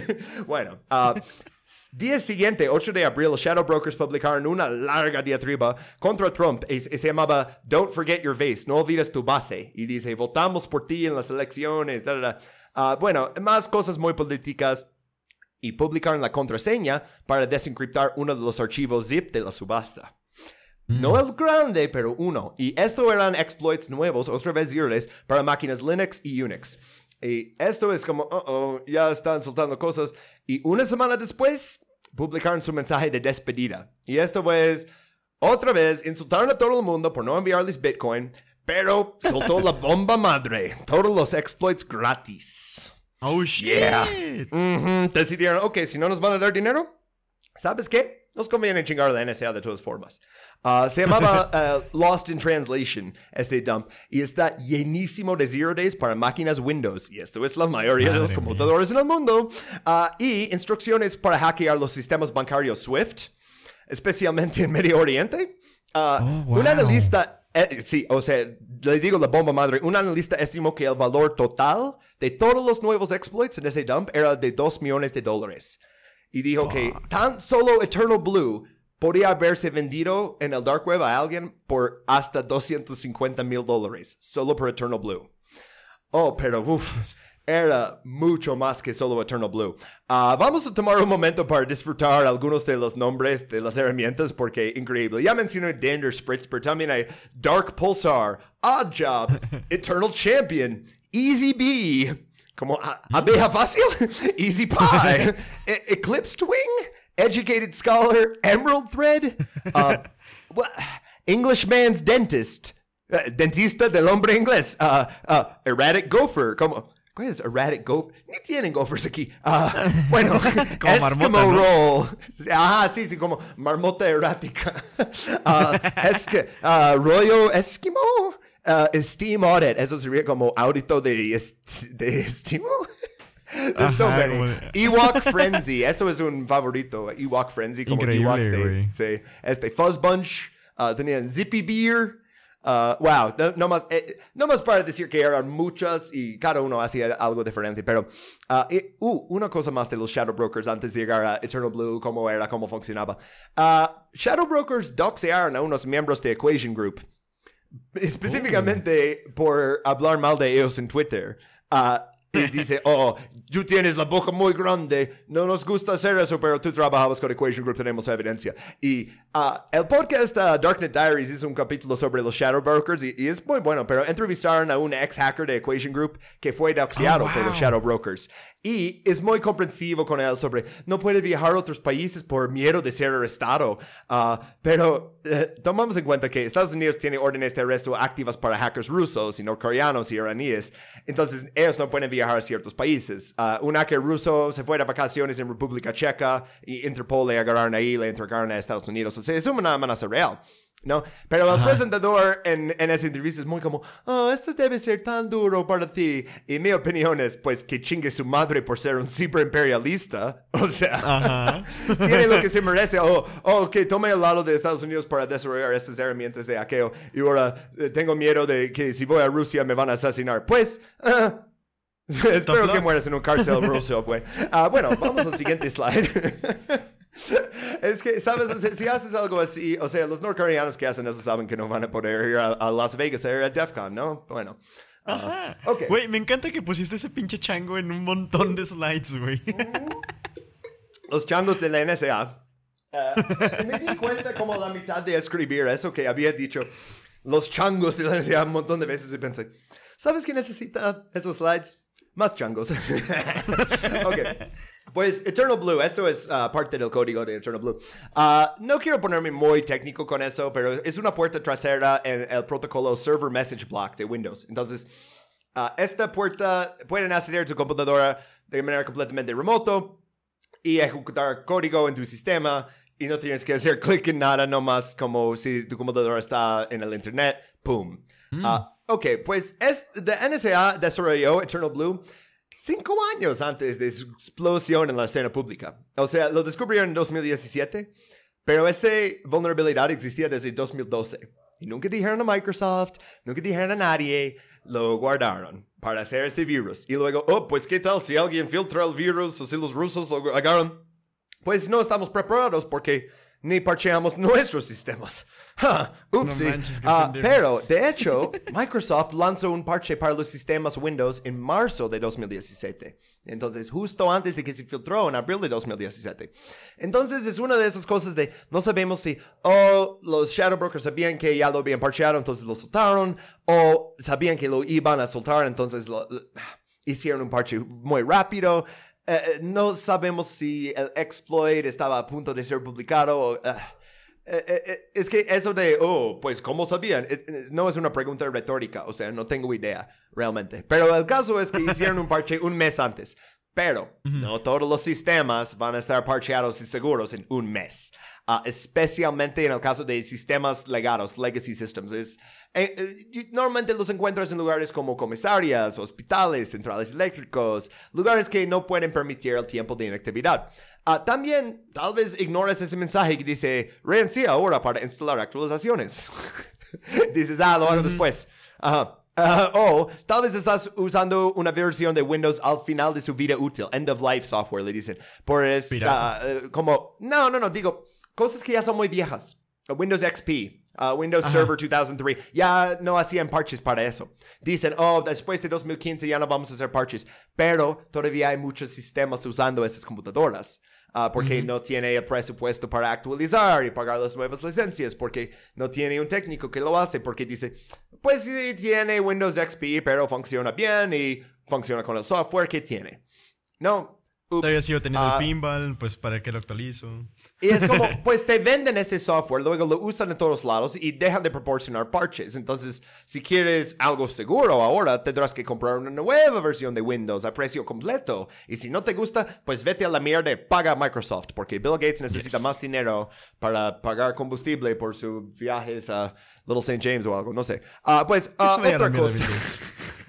[SPEAKER 1] bueno. ah, Día siguiente, 8 de abril, Shadow Brokers publicaron una larga diatriba contra Trump y, se llamaba Don't Forget Your Base, no olvides tu base. Y dice, votamos por ti en las elecciones. da, da, da. Ah, bueno, más cosas muy políticas y publicaron la contraseña para desencriptar uno de los archivos zip de la subasta. No el grande, pero uno. Y esto eran exploits nuevos, otra vez irles, para máquinas Linux y Unix. Y esto es como, oh, oh, ya están soltando cosas. Y una semana después, publicaron su mensaje de despedida. Y esto pues, otra vez, insultaron a todo el mundo por no enviarles Bitcoin, pero soltó la bomba madre. Todos los exploits gratis.
[SPEAKER 3] Oh, shit.
[SPEAKER 1] Yeah. Ujú, Decidieron, ok, si no nos van a dar dinero, ¿sabes qué? Nos conviene chingar a la NSA de todas formas. Ah, se llamaba eh, Lost in Translation, este dump, y está llenísimo de zero days para máquinas Windows, y esto es la mayoría de los
[SPEAKER 3] Madre
[SPEAKER 1] computadores en el mundo, Ah, y instrucciones para hackear los sistemas bancarios SWIFT, especialmente en Medio Oriente. Ah,
[SPEAKER 3] Oh, wow.
[SPEAKER 1] Un analista, eh, sí, o sea, le digo la bomba madre, un analista estimó que el valor total de todos los nuevos exploits en ese dump era de 2 millones de dólares. Y dijo que tan solo Eternal Blue podría haberse vendido en el dark web a alguien por hasta 250 mil dólares, solo por Eternal Blue. Oh, pero uff, era mucho más que solo Eternal Blue. Ah, vamos a tomar un momento para disfrutar algunos de los nombres de las herramientas porque increíble. Ya mencioné Dander Spritz, pero también hay Dark Pulsar, Odd Job, Eternal Champion, Easy Bee, como a- abeja fácil, Easy Pie, E- Eclipsed Wing, Educated Scholar, Emerald Thread, uh, Englishman's Dentist, Eh, dentista del hombre inglés. Ah, ah, erratic gopher. Como, ¿Cuál es erratic gopher? Ni tienen gophers aquí. Ah, bueno,
[SPEAKER 3] Como
[SPEAKER 1] Eskimo
[SPEAKER 3] marmota, ¿no?
[SPEAKER 1] roll. Ajá, sí, sí, como marmota errática. Ah, es que, ah, rollo Eskimo. Ah, Steam audit. Eso sería como audito de, est- de estimo. There's so
[SPEAKER 3] Ajá,
[SPEAKER 1] many.
[SPEAKER 3] de-
[SPEAKER 1] Ewok Frenzy. Eso es un favorito. Ewok Frenzy. Como
[SPEAKER 3] Increíble,
[SPEAKER 1] Ewoks de. Sí. Este Fuzz Bunch. ah, tenían Zippy Beer. Ah, wow. No, no más, eh, no más para decir que eran muchas y cada uno hacía algo diferente. Pero, y- uh, una cosa más de los Shadow Brokers antes de llegar a Eternal Blue, cómo era, cómo funcionaba. Shadow Brokers doxearon a unos miembros de Equation Group. Específicamente por hablar mal de ellos en Twitter. Y dice, oh, tú tienes la boca muy grande, no nos gusta hacer eso, pero tú trabajabas con Equation Group, tenemos evidencia. Y ah, el podcast ah, Darknet Diaries hizo un capítulo sobre los Shadow Brokers y, y es muy bueno, pero entrevistaron a un ex hacker de Equation Group que fue doxeado por los Shadow Brokers. Y es muy comprensivo con él sobre, no puede viajar a otros países por miedo de ser arrestado. Ah, pero tomamos en cuenta que Estados Unidos tiene órdenes de arresto activas para hackers rusos y norcoreanos y iraníes. Entonces, ellos no pueden viajar a ciertos países. Ah, un hacker ruso se fue de vacaciones en República Checa y Interpol le agarraron ahí, le entregaron a Estados Unidos. O sea, es una amenaza real. ¿No? Pero el presentador en, en esa entrevista es muy como, oh, esto debe ser tan duro para ti. Y mi opinión es, pues, que chingue su madre por ser un ciberimperialista. O sea, tiene lo que se merece. O oh, que tome el lado de Estados Unidos para desarrollar estas herramientas de hackeo. Y ahora eh, tengo miedo de que si voy a Rusia me van a asesinar. Pues, ah, espero que mueras en un cárcel ruso, güey. Ah, bueno, vamos al siguiente slide. Es que, ¿sabes? Si, si haces algo así, o sea, los norcoreanos que hacen eso saben que no van a poder ir a, a Las Vegas a ir a DEF CON, ¿no? Bueno. Ah, ok.
[SPEAKER 3] Güey, me encanta que pusiste ese pinche chango en un montón de slides, güey.
[SPEAKER 1] Los changos de la NSA. Eh, me di cuenta como la mitad de escribir eso que había dicho los changos de la NSA un montón de veces y pensé, ¿sabes qué necesita esos slides? Más changos. ok. Pues Eternal Blue, esto es ah, parte del código de Eternal Blue. Ah, no quiero ponerme muy técnico con eso, pero es una puerta trasera en el protocolo Server Message Block de Windows. Entonces, ah, esta puerta pueden acceder a tu computadora de manera completamente remoto y ejecutar código en tu sistema y no tienes que hacer clic en nada, nomás como si tu computadora está en el internet, ¡pum! Ah, ok, pues es, the NSA desarrolló Eternal Blue cinco años antes de su explosión en la escena pública. O sea, lo descubrieron en 2017, pero esa vulnerabilidad existía desde 2012. Y nunca dijeron a Microsoft, nunca dijeron a nadie, lo guardaron para hacer este virus. Y luego, oh, pues qué tal si alguien filtra el virus o si los rusos lo agarran. Pues no estamos preparados porque ni parcheamos nuestros sistemas. Ja, upsi.
[SPEAKER 3] No manches, qué
[SPEAKER 1] Ah, pero, de hecho, Microsoft lanzó un parche para los sistemas Windows en marzo de 2017. Entonces, justo antes de que se filtró en abril de 2017. Entonces, es una de esas cosas de no sabemos si, oh, los Shadow Brokers sabían que ya lo habían parcheado, entonces lo soltaron, o sabían que lo iban a soltar, entonces lo- lo- hicieron un parche muy rápido. Eh, eh, no sabemos si el exploit estaba a punto de ser publicado o... ah. Eh, eh, eh, es que eso de, oh, pues, ¿cómo sabían? No es una pregunta retórica, o sea, no tengo idea realmente. Pero el caso es que hicieron un parche un mes antes. Pero no todos los sistemas van a estar parcheados y seguros en un mes. Ah, especialmente en el caso de sistemas legados, legacy systems. Es, eh, eh, normalmente los encuentras en lugares como comisarias, hospitales, centrales eléctricos, lugares que no pueden permitir el tiempo de inactividad. Ah, también, tal vez ignoras ese mensaje que dice, reinicia ahora para instalar actualizaciones. Dices, ah, lo hago después. Ajá. Ah, o tal vez estás usando una versión de Windows al final de su vida útil, end of life software, le dicen. Por es,
[SPEAKER 3] Pirata.
[SPEAKER 1] ah, eh, como, no, no, no, digo, cosas que ya son muy viejas. Windows XP, Windows Server 2003, ya no hacían parches para eso. Dicen, oh, después de 2015 ya no vamos a hacer parches, pero todavía hay muchos sistemas usando esas computadoras. Ah, porque no tiene el presupuesto para actualizar y pagar las nuevas licencias, porque no tiene un técnico que lo hace, porque dice, pues sí tiene Windows XP, pero funciona bien y funciona con el software que tiene. No. ups,
[SPEAKER 3] Todavía sigo teniendo
[SPEAKER 1] ah,
[SPEAKER 3] el pinball, pues para qué lo actualizo.
[SPEAKER 1] Y es como, pues te venden ese software, luego lo usan en todos lados y dejan de proporcionar parches. Entonces, si quieres algo seguro ahora, tendrás que comprar una nueva versión de Windows a precio completo. Y si no te gusta, pues vete a la mierda y paga a Microsoft, porque Bill Gates necesita
[SPEAKER 3] Yes.
[SPEAKER 1] más dinero para pagar combustible por sus viajes a Little St. James o algo, no sé. Ah, pues,
[SPEAKER 3] la
[SPEAKER 1] otra cosa.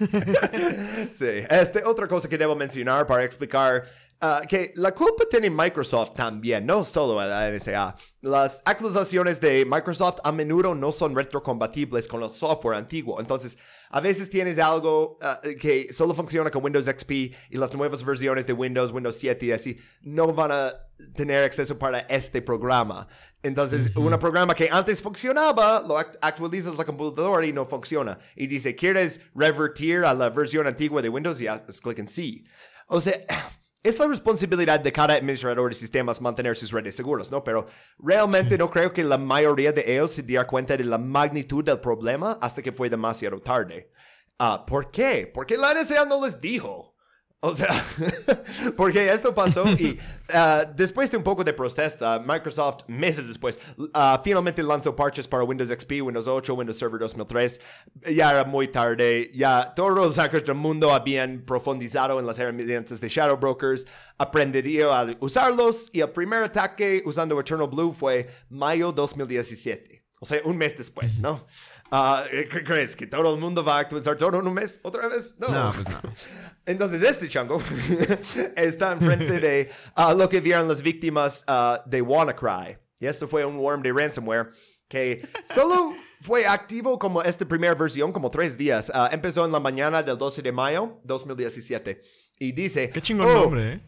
[SPEAKER 1] Sí, este, otra cosa que debo mencionar para explicar ah, que la culpa tiene Microsoft también, no solo la NSA. Las actualizaciones de Microsoft a menudo no son retrocompatibles con el software antiguo. Entonces, a veces tienes algo ah, que solo funciona con Windows XP y las nuevas versiones de Windows, Windows 7 y así, no van a tener acceso para este programa. Entonces, un programa que antes funcionaba, lo act- actualizas la computadora y no funciona. Y dice, ¿quieres revertir a la versión antigua de Windows? Y haces clic en sí. O sea, es la responsabilidad de cada administrador de sistemas mantener sus redes seguras, ¿no? Pero realmente no creo que la mayoría de ellos se diera cuenta de la magnitud del problema hasta que fue demasiado tarde. Ah, ¿Por qué? Porque la NSA no les dijo. O sea, porque esto pasó y ah, después de un poco de protesta, Microsoft, meses después, ah, finalmente lanzó parches para Windows XP, Windows 8, Windows Server 2003. Ya era muy tarde, ya todos los hackers del mundo habían profundizado en las herramientas de Shadow Brokers, aprendería a usarlos y el primer ataque usando Eternal Blue fue mayo 2017. O sea, un mes después, ¿no? Ah, ¿Qué crees? ¿Que todo el mundo va a actualizar todo en un mes? ¿Otra vez?
[SPEAKER 3] No, pues no.
[SPEAKER 1] Entonces este chango está enfrente de ah, lo que vieron las víctimas ah, de WannaCry. Y esto fue un worm de ransomware que solo fue activo como esta primera versión, como tres días. Ah, empezó en la mañana del 12 de mayo 2017. Y dice...
[SPEAKER 3] Qué chingón
[SPEAKER 1] "Oh,
[SPEAKER 3] nombre, ¿eh?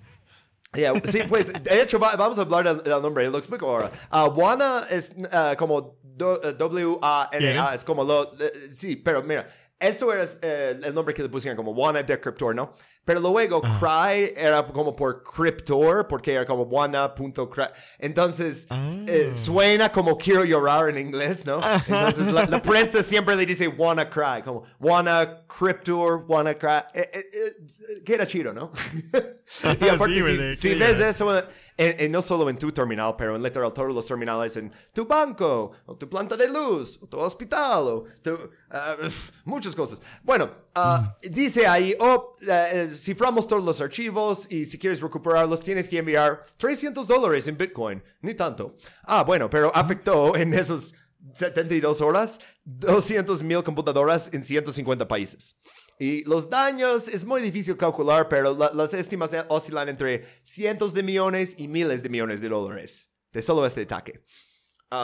[SPEAKER 1] Yeah, sí, pues, de hecho, va- vamos a hablar del, del nombre, lo explico ahora. Ah, Wana es ah, como do- eh, W-A-N-A,
[SPEAKER 3] ¿Quién?
[SPEAKER 1] es como lo... eh, sí, pero mira, eso era eh, el nombre que le pusieron como Wana Decryptor, ¿no? Pero luego Cry era como por Cryptor, porque era como Wana.cry. Entonces, eh, suena como quiero llorar en inglés, ¿no? Entonces, la, la prensa siempre le dice Wanna Cry, como Wanna Cryptor, Wanna Cry. Eh, eh, eh, queda chido, ¿no? y aparte,
[SPEAKER 3] Sí,
[SPEAKER 1] si, si ves eso, en- en- no solo en tu terminal, pero en literal todos los terminales, en tu banco, o tu planta de luz, o tu hospital, o tu, ah, muchas cosas. Bueno, ah, dice ahí, oh, eh, ciframos todos los archivos y si quieres recuperarlos tienes que enviar 300 dólares en Bitcoin, ni tanto. Ah, bueno, pero afectó en esos 72 horas 200 mil computadoras en 150 países. Y los daños es muy difícil calcular, pero la- las estimas oscilan entre cientos de millones y miles de millones de dólares de solo este ataque.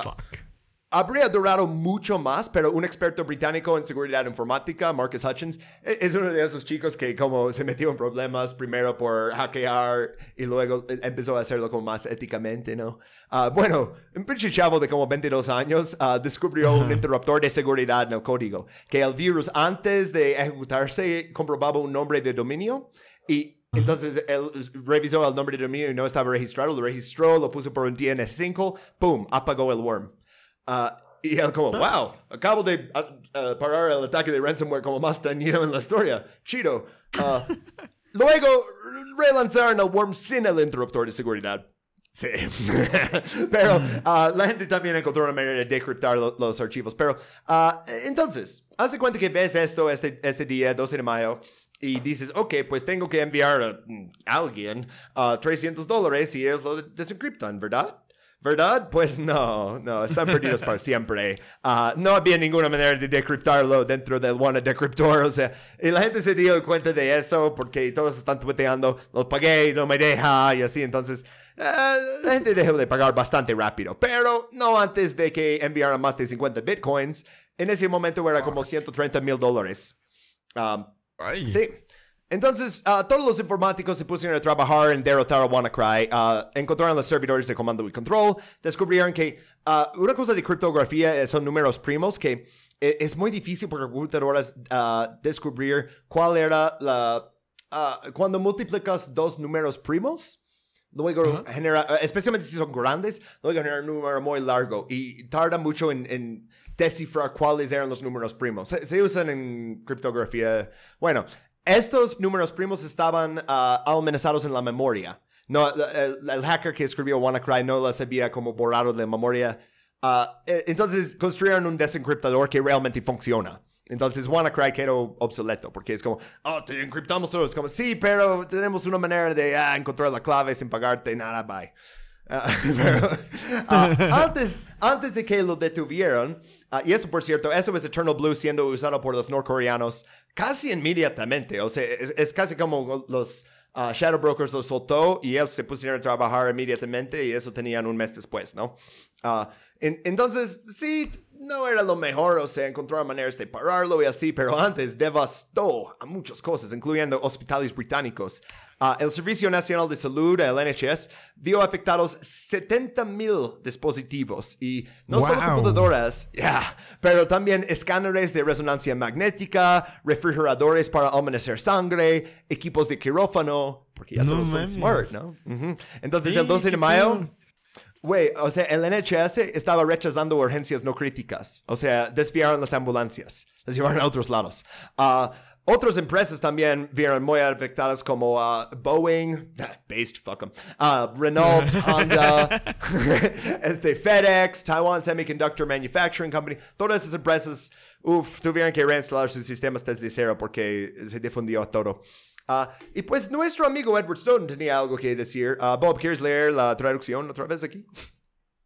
[SPEAKER 3] Fuck.
[SPEAKER 1] Habría durado mucho más, pero un experto británico en seguridad informática, Marcus Hutchins, e- es uno de esos chicos que como se metió en problemas primero por hackear y luego eh, empezó a hacerlo como más éticamente, ¿no? Ah, bueno, un pinche chavo de como 22 años ah, descubrió un interruptor de seguridad en el código, que el virus antes de ejecutarse comprobaba un nombre de dominio y entonces él revisó el nombre de dominio y no estaba registrado, lo registró, lo puso por un DNS5, ¡pum! apagó el worm. Ah, y él como, wow, acabo de ah, ah, parar el ataque de ransomware como más dañino en la historia. Chido. Ah, luego relanzaron el worm sin el interruptor de seguridad. Sí. Pero ah, la gente también encontró una manera de decriptar lo- los archivos. Pero entonces, hace cuenta que ves esto este, este día, 12 de mayo, y dices, ok, pues tengo que enviar a mm, alguien ah, 300 dólares y ellos lo desencriptan, ¿verdad? ¿Verdad? Pues no, no, están perdidos para siempre. Ah, no había ninguna manera de decriptarlo dentro del Wanna Decryptor, o sea, y la gente se dio cuenta de eso porque todos están tuiteando, lo pagué, no me deja, y así, entonces, ah, la gente dejó de pagar bastante rápido, pero no antes de que enviaran más de 50 bitcoins, en ese momento era como 130 mil dólares.
[SPEAKER 3] Ay.
[SPEAKER 1] Sí. Entonces, ah, todos los informáticos se pusieron a trabajar en derrotar a WannaCry. ah, encontraron los servidores de comando y control. Descubrieron que ah, una cosa de criptografía eh, son números primos que eh, es muy difícil para computadoras descubrir cuál era la... cuando multiplicas dos números primos, luego genera, eh, especialmente si son grandes, luego genera un número muy largo y tarda mucho en, en descifrar cuáles eran los números primos. Se, se usan en criptografía. Bueno, estos números primos estaban ah, almacenados en la memoria. No, el, el hacker que escribió WannaCry no las había como borrado de memoria. Ah, eh, entonces construyeron un desencriptador que realmente funciona. Entonces WannaCry quedó obsoleto porque es como, oh, te encriptamos todo. Es como, sí, pero tenemos una manera de ah, encontrar la clave sin pagarte nada, bye. Pero, antes, antes de que lo detuvieron, ah, y eso por cierto, eso es Eternal Blue siendo usado por los norcoreanos casi inmediatamente. O sea, es, casi como los ah, Shadow Brokers lo soltó y ellos se pusieron a trabajar inmediatamente y eso tenían un mes después, ¿no? Ah, en- entonces, sí, no era lo mejor, o sea, encontraron maneras de pararlo y así, pero antes devastó a muchas cosas, incluyendo hospitales británicos. Ah, el Servicio Nacional de Salud, el NHS, vio afectados 70 mil dispositivos y no solo
[SPEAKER 3] Wow.
[SPEAKER 1] computadoras, ya, pero también escáneres de resonancia magnética, refrigeradores para almacenar sangre, equipos de quirófano, porque ya
[SPEAKER 3] No
[SPEAKER 1] todos son smart, ¿no? Entonces,
[SPEAKER 3] Sí,
[SPEAKER 1] el 12 de mayo. Güey, o sea, el NHS estaba rechazando urgencias no críticas. O sea, desviaron las ambulancias. Las llevaron a otros lados. Ah, otras empresas también vieron muy afectadas como ah, Boeing, based, fuck 'em, ah, Renault, Honda, este, FedEx, Taiwan Semiconductor Manufacturing Company. Todas esas empresas, uff, tuvieron que reinstalar sus sistemas desde cero porque se difundió todo. Ah, y pues nuestro amigo Edward Snowden tenía algo que decir. Ah, Bob, ¿quieres leer la traducción otra vez aquí?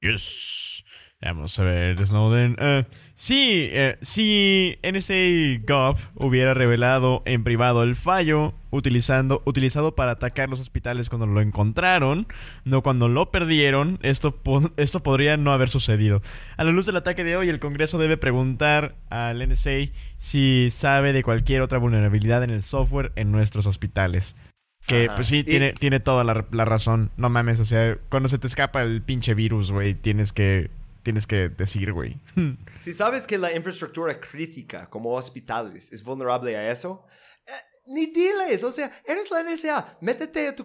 [SPEAKER 3] Yes. Vamos a ver, Snowden. Eh, sí, eh, si NSA Gov hubiera revelado en privado el fallo utilizando, utilizado para atacar los hospitales cuando lo encontraron, no cuando lo perdieron, esto, po- esto podría no haber sucedido. A la luz del ataque de hoy, el Congreso debe preguntar al NSA si sabe de cualquier otra vulnerabilidad en el software en nuestros hospitales. Que
[SPEAKER 1] Ajá.
[SPEAKER 3] pues sí,
[SPEAKER 1] Y-
[SPEAKER 3] tiene, tiene toda la, la razón. No mames, o sea, cuando se te escapa el pinche virus, güey, tienes que, tienes que decir, güey.
[SPEAKER 1] Si sabes que la infraestructura crítica, como hospitales, es vulnerable a eso, eh, ni diles, o sea, eres la NSA, métete a, tu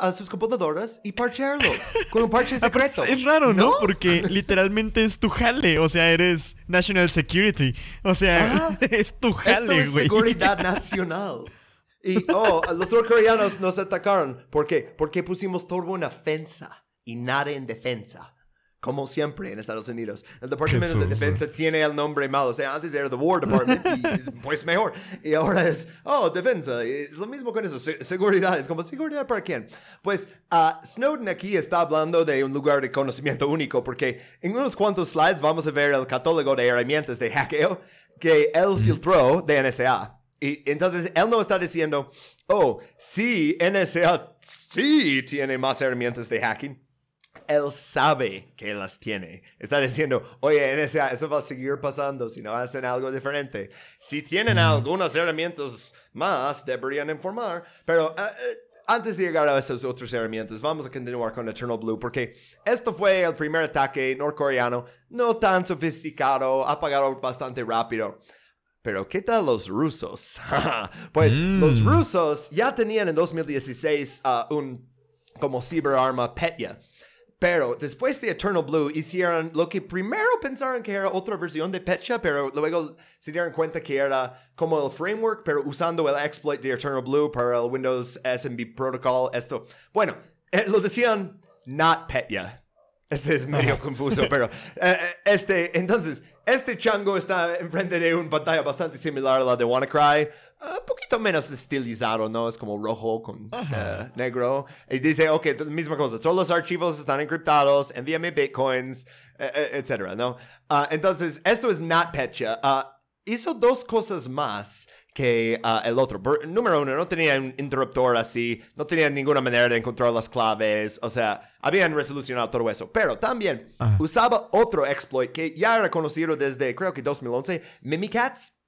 [SPEAKER 1] a sus computadoras y parchearlo con un parche secreto.
[SPEAKER 3] es raro, ¿no? Porque literalmente es tu jale, o sea, eres National Security. O sea,
[SPEAKER 1] Ajá.
[SPEAKER 3] es tu
[SPEAKER 1] Esto
[SPEAKER 3] jale,
[SPEAKER 1] es
[SPEAKER 3] güey.
[SPEAKER 1] seguridad nacional. Y, oh, los norcoreanos nos atacaron. ¿Por qué? Porque pusimos todo una ofensa y nada en defensa. Como siempre en Estados Unidos. El Departamento de. Defensa tiene el nombre mal. O sea, antes era The War Department y pues mejor. Y ahora es, oh, defensa. Es lo mismo con eso. se- seguridad. Es como, ¿seguridad para quién? Pues ah, Snowden aquí está hablando de un lugar de conocimiento único porque en unos cuantos slides vamos a ver el catálogo de herramientas de hackeo que él filtró de NSA. Y entonces él no está diciendo, oh, sí, NSA sí tiene más herramientas de hacking. Él sabe que las tiene. Está diciendo, oye, NSA, eso va a seguir pasando si no hacen algo diferente. Si tienen algunas herramientas más, deberían informar. Pero eh, eh, antes de llegar a esas otras herramientas, vamos a continuar con Eternal Blue, porque esto fue el primer ataque norcoreano, no tan sofisticado, apagado bastante rápido. Pero ¿qué tal los rusos? pues los rusos ya tenían en 2016 ah, un como ciberarma Petya. Pero después de Eternal Blue hicieron lo que primero pensaron que era otra versión de Petya, pero luego se dieron cuenta que era como el framework, pero usando el exploit de Eternal Blue para el Windows SMB Protocol. Esto, bueno, eh, lo decían not Petya. Este es medio confuso, pero eh, eh, este, entonces, este chango está enfrente de una pantalla bastante similar a la de WannaCry, un poquito menos estilizado, ¿no? Es como rojo con eh, negro. Y dice, ok, misma cosa, todos los archivos están encriptados, envíame bitcoins, eh, eh, etcétera, ¿no? Ah, entonces, esto es not Petya. Ah, hizo dos cosas más que ah, el otro. Por- número uno, no tenía un interruptor así, no tenía ninguna manera de encontrar las claves, o sea, habían resolucionado todo eso. Pero también usaba otro exploit que ya era conocido desde creo que 2011, Mimikatz.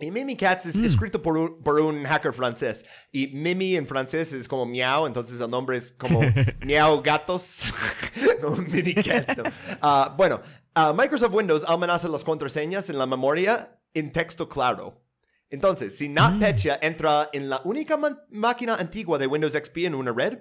[SPEAKER 1] Y Mimikatz es escrito por un, por un hacker francés. Y Mimi en francés es como miau, entonces el nombre es como miau gatos. como Mimikatz, ¿no? Ah, bueno, ah, Microsoft Windows amenaza las contraseñas en la memoria en texto claro. Entonces, si NotPetya entra en la única máquina antigua de Windows XP en una red,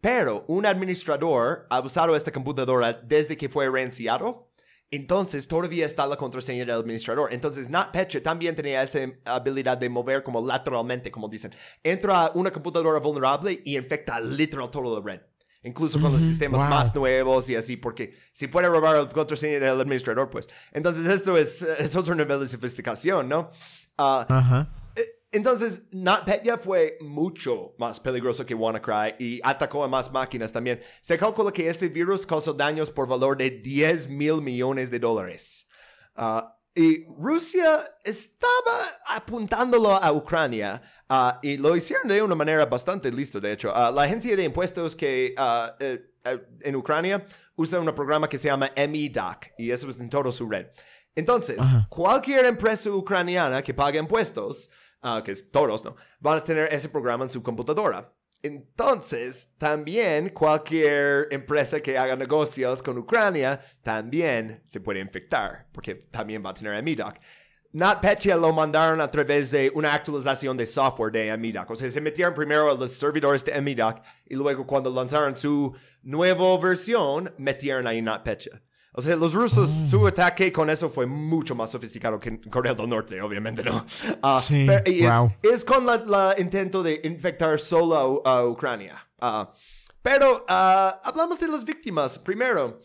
[SPEAKER 1] pero un administrador ha usado esta computadora desde que fue reiniciado, entonces todavía está la contraseña del administrador. Entonces, NotPetya también tenía esa habilidad de mover como lateralmente, como dicen. Entra a una computadora vulnerable y infecta literal toda la red. incluso con los sistemas
[SPEAKER 3] Wow.
[SPEAKER 1] más nuevos y así, porque si puede robar el contraseña del administrador, pues. Entonces esto es, es otro nivel de sofisticación, ¿no? Ah,
[SPEAKER 3] Ajá.
[SPEAKER 1] eh, Entonces, NotPetya fue mucho más peligroso que WannaCry y atacó a más máquinas también. Se calcula que este virus causó daños por valor de 10 mil millones de dólares. Ah, y Rusia estaba apuntándolo a Ucrania ah, y lo hicieron de una manera bastante lista, de hecho. Ah, la agencia de impuestos que eh, eh, en Ucrania usa un programa que se llama MEDOC y eso es en todo su red. Entonces, cualquier empresa ucraniana que pague impuestos, ah, que es todos, ¿no? Van a tener ese programa en su computadora. Entonces, también cualquier empresa que haga negocios con Ucrania también se puede infectar, porque también va a tener MEDOC. NotPetya lo mandaron a través de una actualización de software de MEDOC. O sea, se metieron primero a los servidores de MEDOC y luego cuando lanzaron su nueva versión, metieron ahí NotPetya. O sea, los rusos, su ataque con eso fue mucho más sofisticado que en Corea del Norte, obviamente, ¿no? Ah,
[SPEAKER 3] Sí,
[SPEAKER 1] es,
[SPEAKER 3] wow.
[SPEAKER 1] es con la intento de infectar solo a, a Ucrania. Ah, pero ah, hablamos de las víctimas. Primero,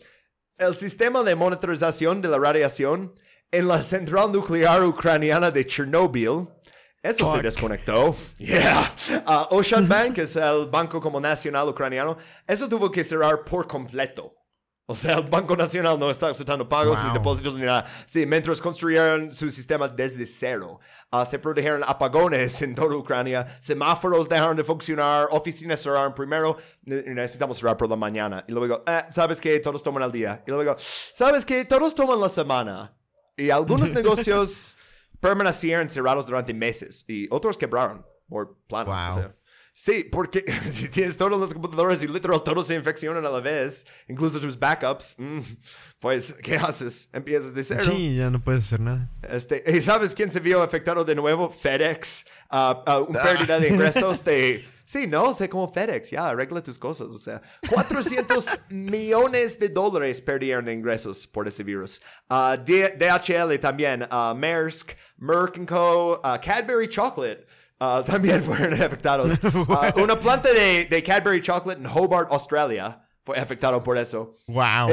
[SPEAKER 1] el sistema de monitorización de la radiación en la central nuclear ucraniana de Chernobyl. Eso se
[SPEAKER 3] Fuck.
[SPEAKER 1] desconectó. Yeah. Ah, Ocean Bank es el banco como nacional ucraniano. Eso tuvo que cerrar por completo. O sea, el Banco Nacional no está aceptando pagos ni
[SPEAKER 3] Wow.
[SPEAKER 1] depósitos ni nada. Sí, mientras construyeron su sistema desde cero. Ah, se produjeron apagones en toda Ucrania. Semáforos dejaron de funcionar. Oficinas cerraron primero. Ne- Necesitamos cerrar por la mañana. Y luego, eh, ¿sabes qué? Todos toman al día. Y luego, ¿sabes qué? Todos toman la semana. Y algunos negocios permanecieron cerrados durante meses. Y otros quebraron. Por plano.
[SPEAKER 3] Wow.
[SPEAKER 1] O sea, Sí, porque si tienes todos los computadores y literal todos se infeccionan a la vez, incluso tus backups, mm, pues, ¿qué haces? Empiezas de cero.
[SPEAKER 3] Sí, ya no puedes hacer nada.
[SPEAKER 1] Este, ¿Y sabes quién se vio afectado de nuevo? FedEx. Ah, ah, una pérdida de ingresos de... Sí, no, sé como FedEx, ya, arregla tus cosas. O sea, 400 millones de dólares perdieron de ingresos por ese virus. Ah, D- DHL también, ah, Maersk, Merck Co., ah, Cadbury Chocolate. Ah, también fueron afectados. Ah, una planta de, de Cadbury Chocolate en Hobart, Australia, fue afectado por eso.
[SPEAKER 3] Wow.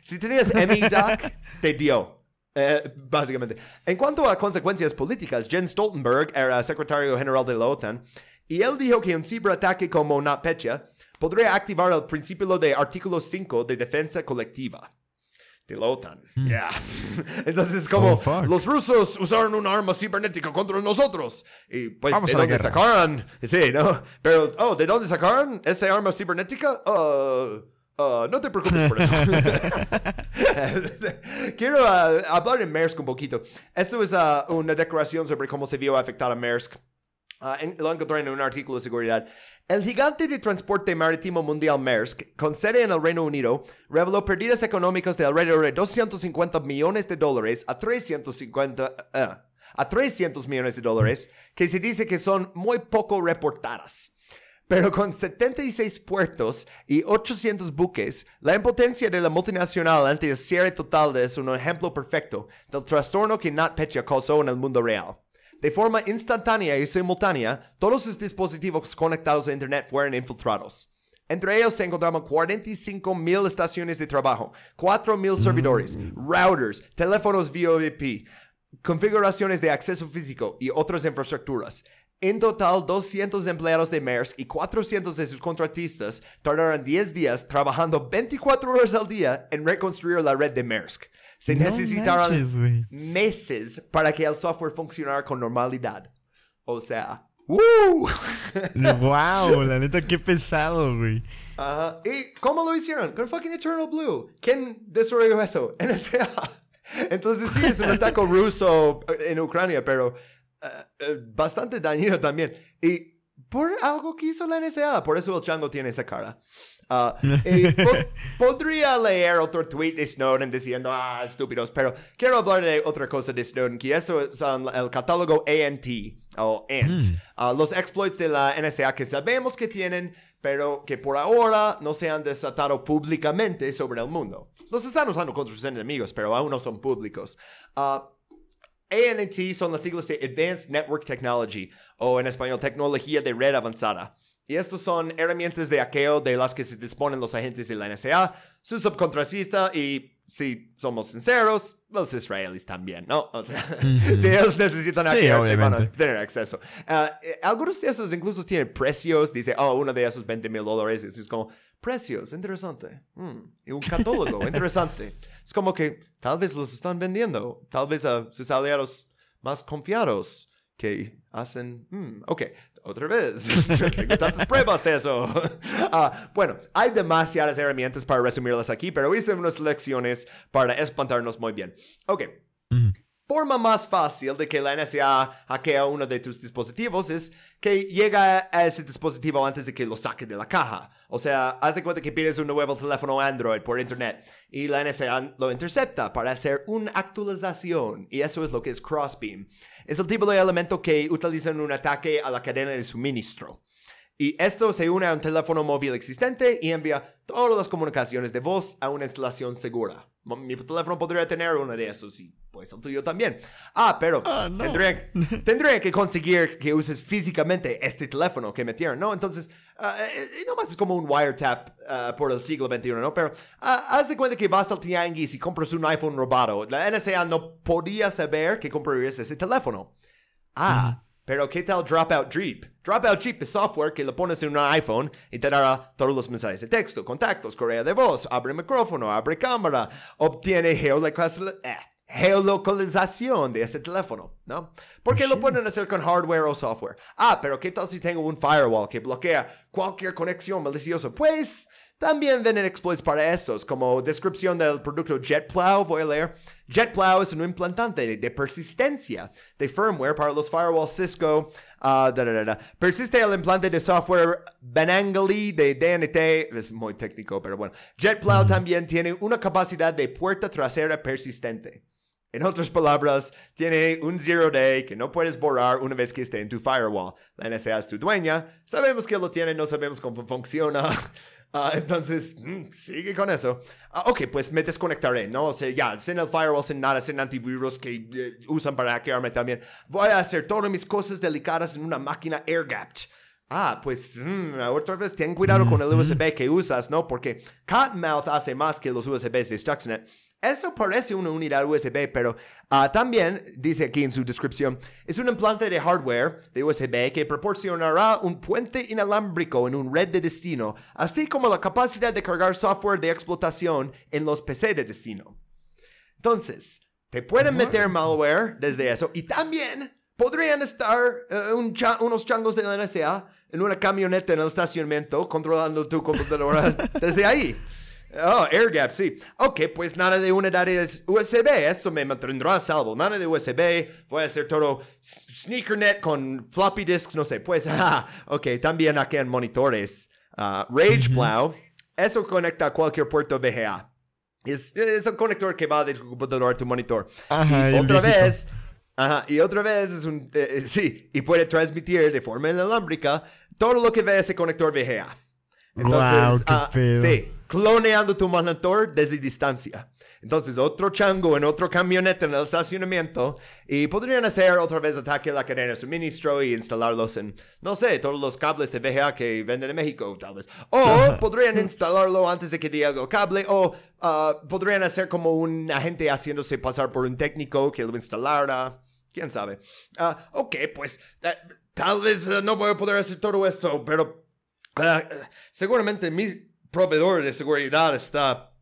[SPEAKER 1] si tenías MEDOC, te dio. Eh, básicamente. En cuanto a consecuencias políticas, Jens Stoltenberg era secretario general de la OTAN y él dijo que un ciberataque como NotPetya podría activar el principio de artículo 5 de defensa colectiva de la OTAN. Yeah. Entonces, como
[SPEAKER 3] Oh,
[SPEAKER 1] los rusos usaron un arma cibernética contra nosotros. Y pues,
[SPEAKER 3] Vamos
[SPEAKER 1] ¿de
[SPEAKER 3] a
[SPEAKER 1] dónde sacaron? Sí, ¿no? Pero, oh, ¿de dónde sacaron esa arma cibernética? Uh, uh, no te preocupes por eso. Quiero uh, hablar de Maersk un poquito. Esto es uh, una declaración sobre cómo se vio afectada Maersk. Uh, en- lo encontré en un artículo de seguridad. El gigante de transporte marítimo mundial Maersk, con sede en el Reino Unido, reveló pérdidas económicas de alrededor de 250 millones de dólares a 350, eh, a 300 millones de dólares, que se dice que son muy poco reportadas. Pero con 76 puertos y 800 buques, la impotencia de la multinacional ante el cierre total es un ejemplo perfecto del trastorno que NotPetya causó en el mundo real. De forma instantánea y simultánea, todos sus dispositivos conectados a Internet fueron infiltrados. Entre ellos se encontraban 45 mil estaciones de trabajo, 4 mil servidores, routers, teléfonos VoIP, configuraciones de acceso físico y otras infraestructuras. En total, 200 empleados de Maersk y 400 de sus contratistas tardaron 10 días trabajando 24 horas al día en reconstruir la red de Maersk. Se
[SPEAKER 3] No
[SPEAKER 1] necesitaron
[SPEAKER 3] manches,
[SPEAKER 1] meses para que el software funcionara con normalidad. O sea, ¡woo!
[SPEAKER 3] wow, la neta, qué pesado, güey.
[SPEAKER 1] Ajá. ¿Y cómo lo hicieron? Con fucking Eternal Blue. ¿Quién desarrolló eso? NSA. Entonces sí, es un ataque ruso en Ucrania, pero eh, eh, bastante dañino también. Y por algo que hizo la NSA, por eso el chango tiene esa cara. Po- podría leer otro tweet de Snowden diciendo, ah, estúpidos, pero quiero hablar de otra cosa de Snowden, que eso es um, el catálogo ANT, o ANT, Ah, los exploits de la NSA que sabemos que tienen, pero que por ahora no se han desatado públicamente sobre el mundo. Los están usando contra sus enemigos, pero aún no son públicos. Ah, ANT son las siglas de Advanced Network Technology, o en español, tecnología de red avanzada. Y estos son herramientas de hackeo de las que se disponen los agentes de la NSA, su subcontratista y, si somos sinceros, los israelíes también, ¿no? O sea, si ellos necesitan
[SPEAKER 3] Sí,
[SPEAKER 1] hackear, te van a tener acceso. Ah, eh, algunos de esos incluso tienen precios. Dice, oh, uno de esos 20 mil dólares. Es como, precios, interesante. Mm, Y un catálogo, interesante. Es como que tal vez los están vendiendo. Tal vez a sus aliados más confiados que hacen... mm, ok, otra vez. Tengo tantas pruebas de eso. Ah, bueno, hay demasiadas herramientas para resumirlas aquí, pero hice unas lecciones para espantarnos muy bien. Ok. Forma más fácil de que la NSA hackea uno de tus dispositivos es que llega a ese dispositivo antes de que lo saque de la caja. O sea, haz de cuenta que pides un nuevo teléfono Android por internet y la NSA lo intercepta para hacer una actualización. Y eso es lo que es Crossbeam. Es el tipo de elemento que utiliza en un ataque a la cadena de suministro. Y esto se une a un teléfono móvil existente y envía todas las comunicaciones de voz a una instalación segura. Mi teléfono podría tener uno de esos y pues el tuyo también. Ah, pero tendría, tendría que conseguir que uses físicamente este teléfono que metieron, ¿no? Entonces, ah, eh, nomás es como un wiretap ah, por el siglo XXI, ¿no? Pero ah, haz de cuenta que vas al tianguis y compras un iPhone robado. La NSA no podía saber que comprarías ese teléfono. Ah, pero ¿qué tal Dropout Jeep? Dropout Jeep es software que lo pones en un iPhone y te dará todos los mensajes de texto, contactos, correa de voz, abre micrófono, abre cámara, obtiene geolocalización. eh, geolocalización de ese teléfono, ¿no? Porque lo pueden hacer con hardware o software. Ah, pero ¿qué tal si tengo un firewall que bloquea cualquier conexión maliciosa? Pues también vienen exploits para esos, como descripción del producto JetPlow, voy a leer. JetPlow es un implantante de, persistencia de firmware para los firewalls Cisco. da, da, da, da. Persiste el implante de software Benangali de DNT, es muy técnico, pero bueno. JetPlow también tiene una capacidad de puerta trasera persistente. En otras palabras, tiene un zero day que no puedes borrar una vez que esté en tu firewall. La NSA es tu dueña, sabemos que lo tiene, no sabemos cómo funciona. Ah, entonces, mm, sigue con eso. Ah, ok, pues me desconectaré, ¿no? O sea, ya, sin el firewall, sin nada, sin antivirus que eh, usan para hackearme también. Voy a hacer todas mis cosas delicadas en una máquina air-gapped. Ah, pues mm, otra vez ten cuidado con el USB que usas, ¿no? Porque Cottonmouth hace más que los USBs de Stuxnet. Eso parece una unidad USB, pero ah, también, dice aquí en su descripción, es un implante de hardware de USB que proporcionará un puente inalámbrico en un red de destino, así como la capacidad de cargar software de explotación en los PC de destino. Entonces, te pueden meter malware desde eso y también podrían estar eh, un cha- unos changos de la NSA en una camioneta en el estacionamiento controlando tu computadora desde ahí. Oh, AirGap, sí. Ok, pues nada de unidades USB, esto me mantendrá a salvo. Nada de USB, voy a hacer todo SneakerNet con floppy disks, no sé. Pues, ah, ok, también aquí en monitores. Ah, RagePlow, eso conecta a cualquier puerto VGA. Es, es el conector que va de tu computador a tu monitor.
[SPEAKER 3] Ajá,
[SPEAKER 1] y otra vez, ajá, y otra vez es un, eh, eh, sí, y puede transmitir de forma inalámbrica todo lo que ve ese conector VGA. Entonces,
[SPEAKER 3] Guau, qué pedo.
[SPEAKER 1] sí, cloneando tu monitor desde distancia. Entonces, otro chango en otro camioneta en el estacionamiento y podrían hacer otra vez ataque a la cadena de suministro y instalarlos en, no sé, todos los cables de VGA que venden en México, tal vez. O podrían instalarlo antes de que diga el cable o ah, podrían hacer como un agente haciéndose pasar por un técnico que lo instalara. ¿Quién sabe? Ah, ok, pues eh, tal vez eh, no voy a poder hacer todo esto, pero Ah, seguramente mi proveedor de seguridad está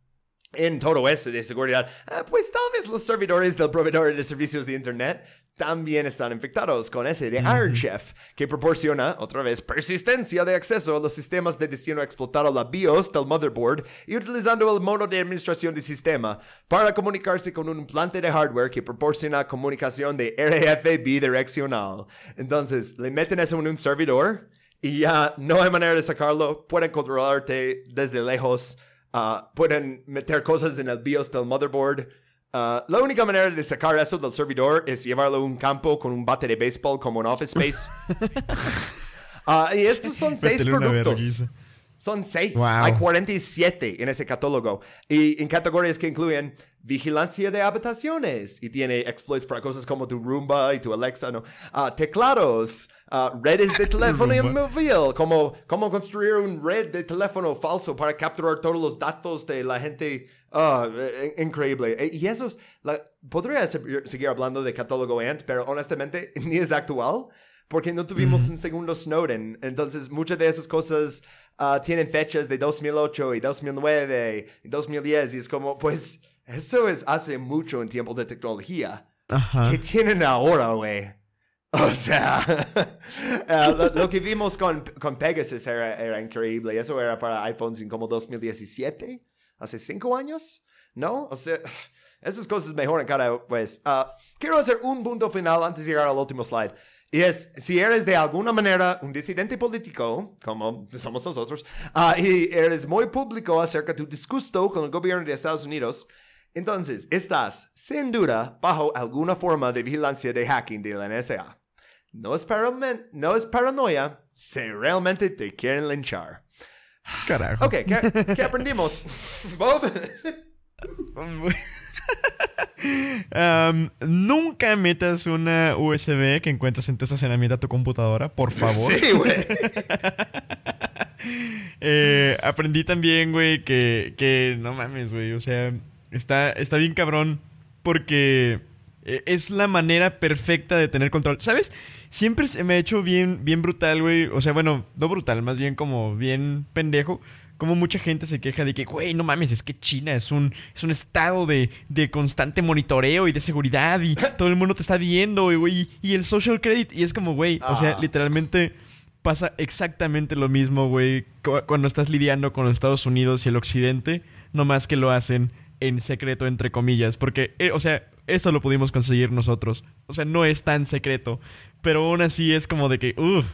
[SPEAKER 1] en todo eso de seguridad. Ah, pues tal vez los servidores del proveedor de servicios de Internet también están infectados con ese de Iron Chef, que proporciona, otra vez, persistencia de acceso a los sistemas de destino explotado la BIOS del motherboard y utilizando el modo de administración del sistema para comunicarse con un implante de hardware que proporciona comunicación de RF bidireccional. Entonces, le meten eso en un servidor y ya no hay manera de sacarlo. Pueden controlarte desde lejos. ah, pueden meter cosas en el BIOS del motherboard. Ah, la única manera de sacar eso del servidor es llevarlo a un campo con un bate de béisbol como en Office Space. Ah, y estos son seis productos. Son seis.
[SPEAKER 3] Wow.
[SPEAKER 1] Hay 47 en ese catálogo. Y en categorías que incluyen vigilancia de habitaciones. Y tiene exploits para cosas como tu Roomba y tu Alexa, ¿no? Teclados, ah, redes de teléfono móvil, como cómo construir un red de teléfono falso para capturar todos los datos de la gente. Eh, increíble. Eh, Y eso es, la- podría se- seguir hablando de catálogo Ant, pero honestamente ni es actual porque no tuvimos un segundo Snowden. Entonces, muchas de esas cosas ah, tienen fechas de 2008 y 2009 y 2010 y es como, pues, eso es hace mucho en tiempo de tecnología.
[SPEAKER 3] Ajá.
[SPEAKER 1] ¿Qué tienen ahora, güey? O sea, ah, lo, lo que vimos con, con Pegasus era, era increíble. Eso era para iPhones en como 2017, hace cinco años, ¿no? O sea, esas cosas mejoran cada vez. Ah, quiero hacer un punto final antes de llegar al último slide. Y es, si eres de alguna manera un disidente político, como somos nosotros, ah, y eres muy público acerca de tu disgusto con el gobierno de Estados Unidos, entonces estás, sin duda, bajo alguna forma de vigilancia de hacking de la NSA. No es, no es paranoia si realmente te quieren linchar.
[SPEAKER 3] Carajo.
[SPEAKER 1] Ok, ¿qué, qué aprendimos? Bob?
[SPEAKER 3] Am, nunca metas una USB que encuentras en tu estacionamiento a tu computadora, por favor.
[SPEAKER 1] Sí, güey.
[SPEAKER 3] Eh, aprendí también, güey, que, que no mames, güey. O sea, está, está bien cabrón porque eh, es la manera perfecta de tener control. ¿Sabes? Siempre se me ha hecho bien, bien brutal, güey. O sea, bueno, no brutal, más bien como bien pendejo. Como mucha gente se queja de que, güey, no mames, es que China es un, es un estado de, de constante monitoreo y de seguridad y todo el mundo te está viendo, güey, y el social credit. Y es como, güey, o sea,
[SPEAKER 1] Ah.
[SPEAKER 3] literalmente pasa exactamente lo mismo, güey, cu- cuando estás lidiando con los Estados Unidos y el Occidente, no más que lo hacen en secreto, entre comillas, porque, eh, o sea, eso lo pudimos conseguir nosotros. O sea, no es tan secreto, pero aún así es como de que, uff,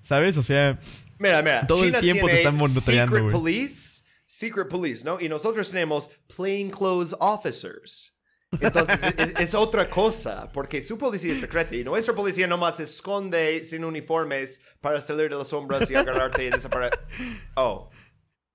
[SPEAKER 3] ¿sabes? O sea,
[SPEAKER 1] Mira, mira.
[SPEAKER 3] Todo el
[SPEAKER 1] China
[SPEAKER 3] tiempo te están monitoreando,
[SPEAKER 1] Secret police, secret police, ¿no? Y nosotros tenemos plainclothes officers. Entonces es, es otra cosa, porque su policía es secreta y nuestra policía nomás se esconde sin uniformes para salir de las sombras y agarrarte y desaparecer. Oh,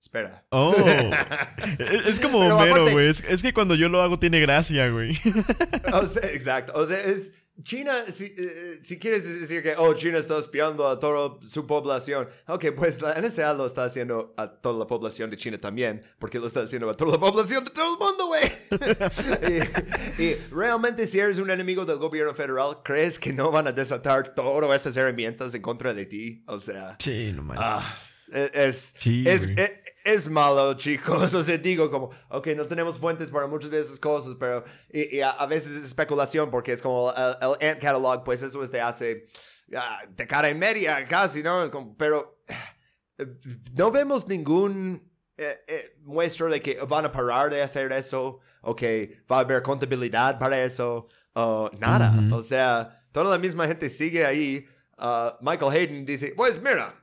[SPEAKER 1] espera.
[SPEAKER 3] oh. es, como
[SPEAKER 1] Pero
[SPEAKER 3] Homero, güey. Es, es que cuando yo lo hago tiene gracia, güey.
[SPEAKER 1] O sea, exacto. O sea, es China, si, eh, si quieres decir que, oh, China está espiando a toda su población, ok, pues la NSA lo está haciendo a toda la población de China también, porque lo está haciendo a toda la población de todo el mundo, güey. y, y realmente si eres un enemigo del gobierno federal, ¿crees que no van a desatar todas estas herramientas en contra de ti? O sea...
[SPEAKER 3] Sí, no manches.
[SPEAKER 1] Ah, es,
[SPEAKER 3] Sí,
[SPEAKER 1] es,
[SPEAKER 3] güey.
[SPEAKER 1] e- es malo, chicos. O sea, digo como, ok, no tenemos fuentes para muchas de esas cosas, pero y, y a, a veces es especulación porque es como el, el Ant Catalog, pues eso es de hace de cara y media casi, ¿no? Como- pero eh, no vemos ningún eh, eh, muestra de que van a parar de hacer eso o que va a haber contabilidad para eso o nada. O sea, toda la misma gente sigue ahí. Ah, Michael Hayden dice, pues mira, eh,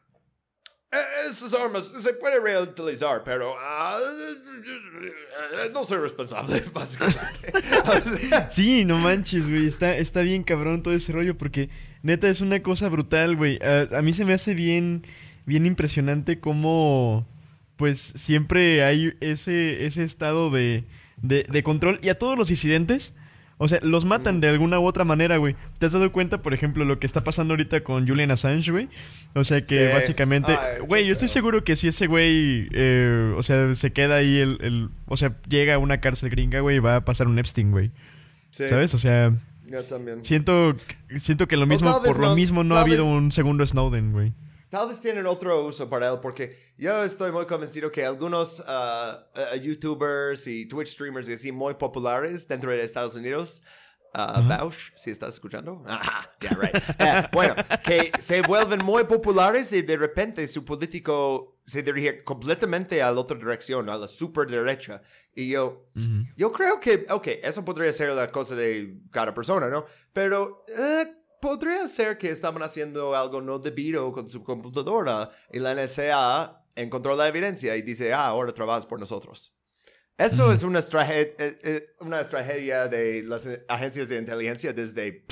[SPEAKER 1] Esas armas se puede reutilizar, pero eh, no soy responsable, básicamente.
[SPEAKER 3] Sí, no manches, güey. Está, está bien cabrón todo ese rollo porque neta es una cosa brutal, güey. A, a mí se me hace bien, bien impresionante cómo, pues, siempre hay ese, ese estado de, de, de control. Y a todos los disidentes, o sea, los matan de alguna u otra manera, güey. ¿Te has dado cuenta, por ejemplo, lo que está pasando ahorita con Julian Assange, güey? O sea, que
[SPEAKER 1] Sí.
[SPEAKER 3] básicamente,
[SPEAKER 1] Ay,
[SPEAKER 3] güey, yo estoy seguro que si ese güey, eh, o sea, se queda ahí, el, el- o sea, llega a una cárcel gringa, güey, va a pasar un Epstein, güey.
[SPEAKER 1] sí,
[SPEAKER 3] ¿Sabes? O sea,
[SPEAKER 1] Yo también.
[SPEAKER 3] siento, siento que lo mismo,
[SPEAKER 1] tal vez
[SPEAKER 3] por lo mismo no ha habido
[SPEAKER 1] vez-
[SPEAKER 3] un segundo Snowden, güey.
[SPEAKER 1] Tal vez tienen otro uso para él, porque yo estoy muy convencido que algunos ah, YouTubers y Twitch streamers y así muy populares dentro de Estados Unidos, ah, Bausch, si estás escuchando, Ajá, yeah, right. Eh, bueno, que se vuelven muy populares y de repente su político se dirige completamente a la otra dirección, a la super derecha. Y yo, yo creo que, ok, eso podría ser la cosa de cada persona, ¿no? Pero podría ser que estaban haciendo algo no debido con su computadora y la NSA encontró la evidencia y dice, ah, ahora trabajas por nosotros. Eso es una, eh, eh, una estrategia de las eh, agencias de inteligencia desde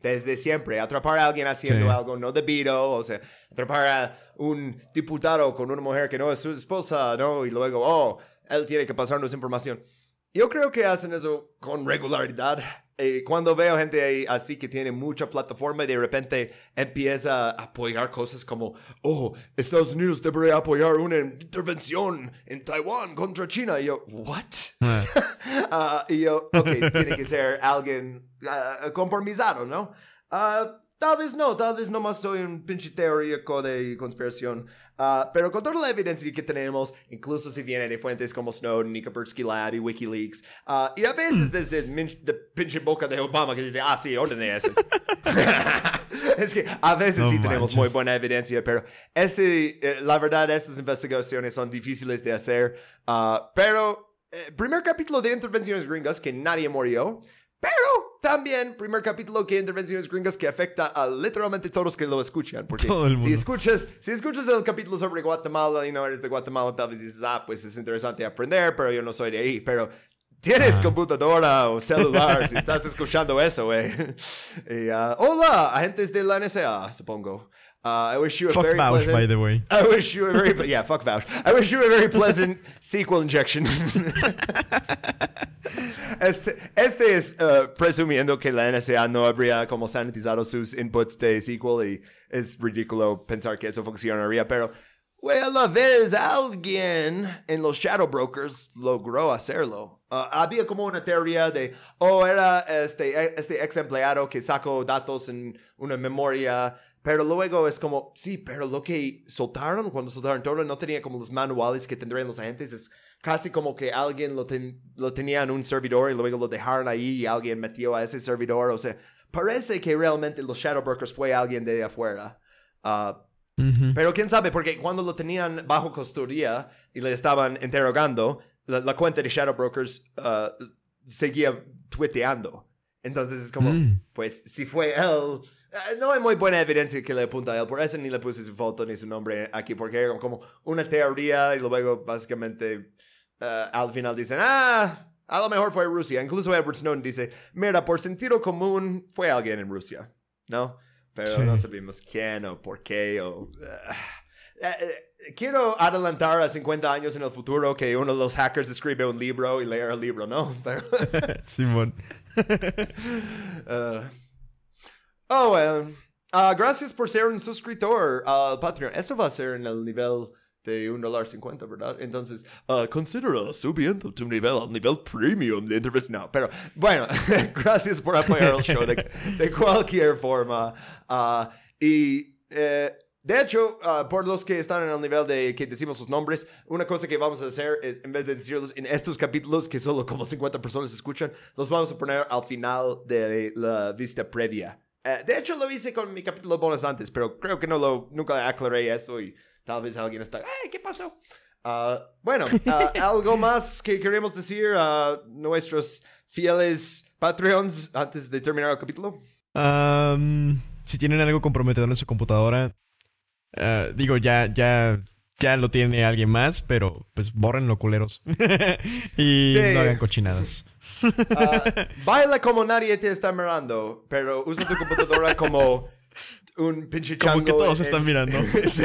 [SPEAKER 1] desde siempre. Atrapar a alguien haciendo
[SPEAKER 3] Sí.
[SPEAKER 1] algo no debido, o sea, atrapar a un diputado con una mujer que no es su esposa, ¿no? Y luego, oh, él tiene que pasarnos información. Yo creo que hacen eso con regularidad. Eh, cuando veo gente ahí así que tiene mucha plataforma y de repente empieza a apoyar cosas como, oh, Estados Unidos debería apoyar una intervención en Taiwán contra China. Y yo, ¿what?
[SPEAKER 3] Ah,
[SPEAKER 1] y yo, ok, tiene que ser alguien ah, conformizado, ¿no? Ah, tal vez no, tal vez nomás soy un pinche teórico de conspiración. Ah, pero con toda la evidencia que tenemos, incluso si viene de fuentes como Snowden y Kapersky Lab y Wikileaks, ah, y a veces desde el min- de pinche boca de Obama que dice, ah, sí, ordené eso. es que a veces
[SPEAKER 3] No
[SPEAKER 1] sí tenemos
[SPEAKER 3] manches.
[SPEAKER 1] muy buena evidencia, pero este, eh, la verdad, estas investigaciones son difíciles de hacer. ah, pero, eh, primer capítulo de Intervenciones Gringas, que nadie murió. Pero también, primer capítulo que Intervenciones Gringas que afecta a literalmente todos que lo escuchan. Porque
[SPEAKER 3] Todo el
[SPEAKER 1] si escuchas, si escuchas el capítulo sobre Guatemala y no eres de Guatemala, tal vez dices, ah, pues es interesante aprender, pero yo no soy de ahí. Pero tienes computadora o celular si estás escuchando eso, güey. Ah, hola, agentes de la NSA, supongo. Uh, I wish you a
[SPEAKER 3] Fuck
[SPEAKER 1] very
[SPEAKER 3] Vouch,
[SPEAKER 1] pleasant...
[SPEAKER 3] by the way.
[SPEAKER 1] I wish you a very yeah, fuck vouch. I wish you a very pleasant sequel injection. este, este es uh, presumiendo que la NSA no habría como sanitizado sus inputs de sequel y es ridículo pensar que eso funcionaría, pero a la vez alguien en los Shadow Brokers logró hacerlo. Uh, había como una teoría de, oh, era este, este ex empleado que sacó datos en una memoria pero luego es como, sí, pero lo que soltaron, cuando soltaron todo, no tenía como los manuales que tendrían los agentes. Es casi como que alguien lo, ten- lo tenía en un servidor y luego lo dejaron ahí y alguien metió a ese servidor. O sea, parece que realmente los Shadow Brokers fue alguien de afuera. Ah, Pero quién sabe, porque cuando lo tenían bajo custodia y le estaban interrogando, la, la cuenta de Shadow Brokers ah, seguía tuiteando. Entonces es como, pues si fue él, eh, no hay muy buena evidencia que le apunta a él, por eso ni le puse su foto ni su nombre aquí, porque era como una teoría y luego básicamente eh, al final dicen, ah, a lo mejor fue Rusia. Incluso Edward Snowden dice, mira, por sentido común fue alguien en Rusia, ¿no? Pero
[SPEAKER 3] Sí.
[SPEAKER 1] no sabemos quién o por qué o... eh, eh, eh, quiero adelantar a 50 años en el futuro que uno de los hackers escribe un libro y leer el libro, ¿no? Pero...
[SPEAKER 3] Simón.
[SPEAKER 1] Uh, oh, well. Ah, gracias por ser un suscriptor al Patreon. Eso va a ser en el nivel de un dólar cincuenta, ¿verdad? Entonces, ah, considera subiendo tu nivel al nivel premium de. No, pero bueno, gracias por apoyar el show de, de cualquier forma. Ah, y eh, de hecho, ah, por los que están en el nivel de que decimos sus nombres, una cosa que vamos a hacer es, en vez de decirlos en estos capítulos, que solo como 50 personas escuchan, los vamos a poner al final de la vista previa. Eh, de hecho, lo hice con mi capítulo bonus antes, pero creo que no lo, nunca aclaré eso y tal vez alguien está, ¡ay, qué pasó! Ah, bueno, ah, algo más que queremos decir a nuestros fieles Patreons antes de terminar el capítulo.
[SPEAKER 3] Si tienen algo comprometedor en su computadora, eh, digo, ya, ya, ya lo tiene alguien más, pero pues bórrenlo, culeros. y
[SPEAKER 1] Sí.
[SPEAKER 3] no hagan cochinadas.
[SPEAKER 1] Ah, baila como nadie te está mirando, pero usa tu computadora como un pinche chango.
[SPEAKER 3] Como que todos
[SPEAKER 1] en-
[SPEAKER 3] están mirando.
[SPEAKER 1] sí,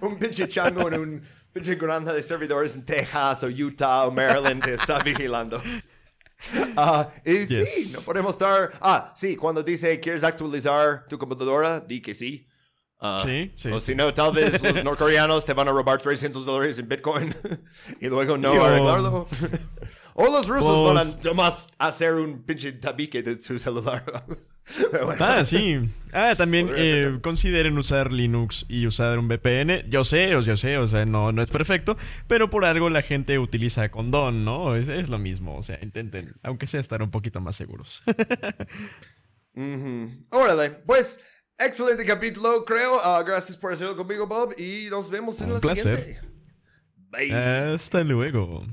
[SPEAKER 1] un pinche chango en un pinche granja de servidores en Texas o Utah o Maryland te está vigilando. Ah, y sí,
[SPEAKER 3] Yes.
[SPEAKER 1] no podemos estar. Ah, sí, cuando dice quieres actualizar tu computadora, di que sí. Ah,
[SPEAKER 3] Sí, sí,
[SPEAKER 1] O si no, tal vez los norcoreanos te van a robar 300 dólares en Bitcoin y luego no
[SPEAKER 3] Yo-
[SPEAKER 1] arreglarlo. o los rusos van
[SPEAKER 3] Pues-
[SPEAKER 1] a nomás hacer un pinche tabique de su celular. Bueno.
[SPEAKER 3] Ah, sí. Ah, también eh, consideren usar Linux y usar un VPN. Yo sé, yo sé, o sea, no, no es perfecto, pero por algo la gente utiliza condón, ¿no? Es, es lo mismo, o sea, intenten, aunque sea estar un poquito más seguros.
[SPEAKER 1] Órale, pues, excelente capítulo, creo. Ah, gracias por hacerlo conmigo, Bob. Y nos vemos en
[SPEAKER 3] Un
[SPEAKER 1] la
[SPEAKER 3] placer.
[SPEAKER 1] siguiente. Bye.
[SPEAKER 3] Hasta luego.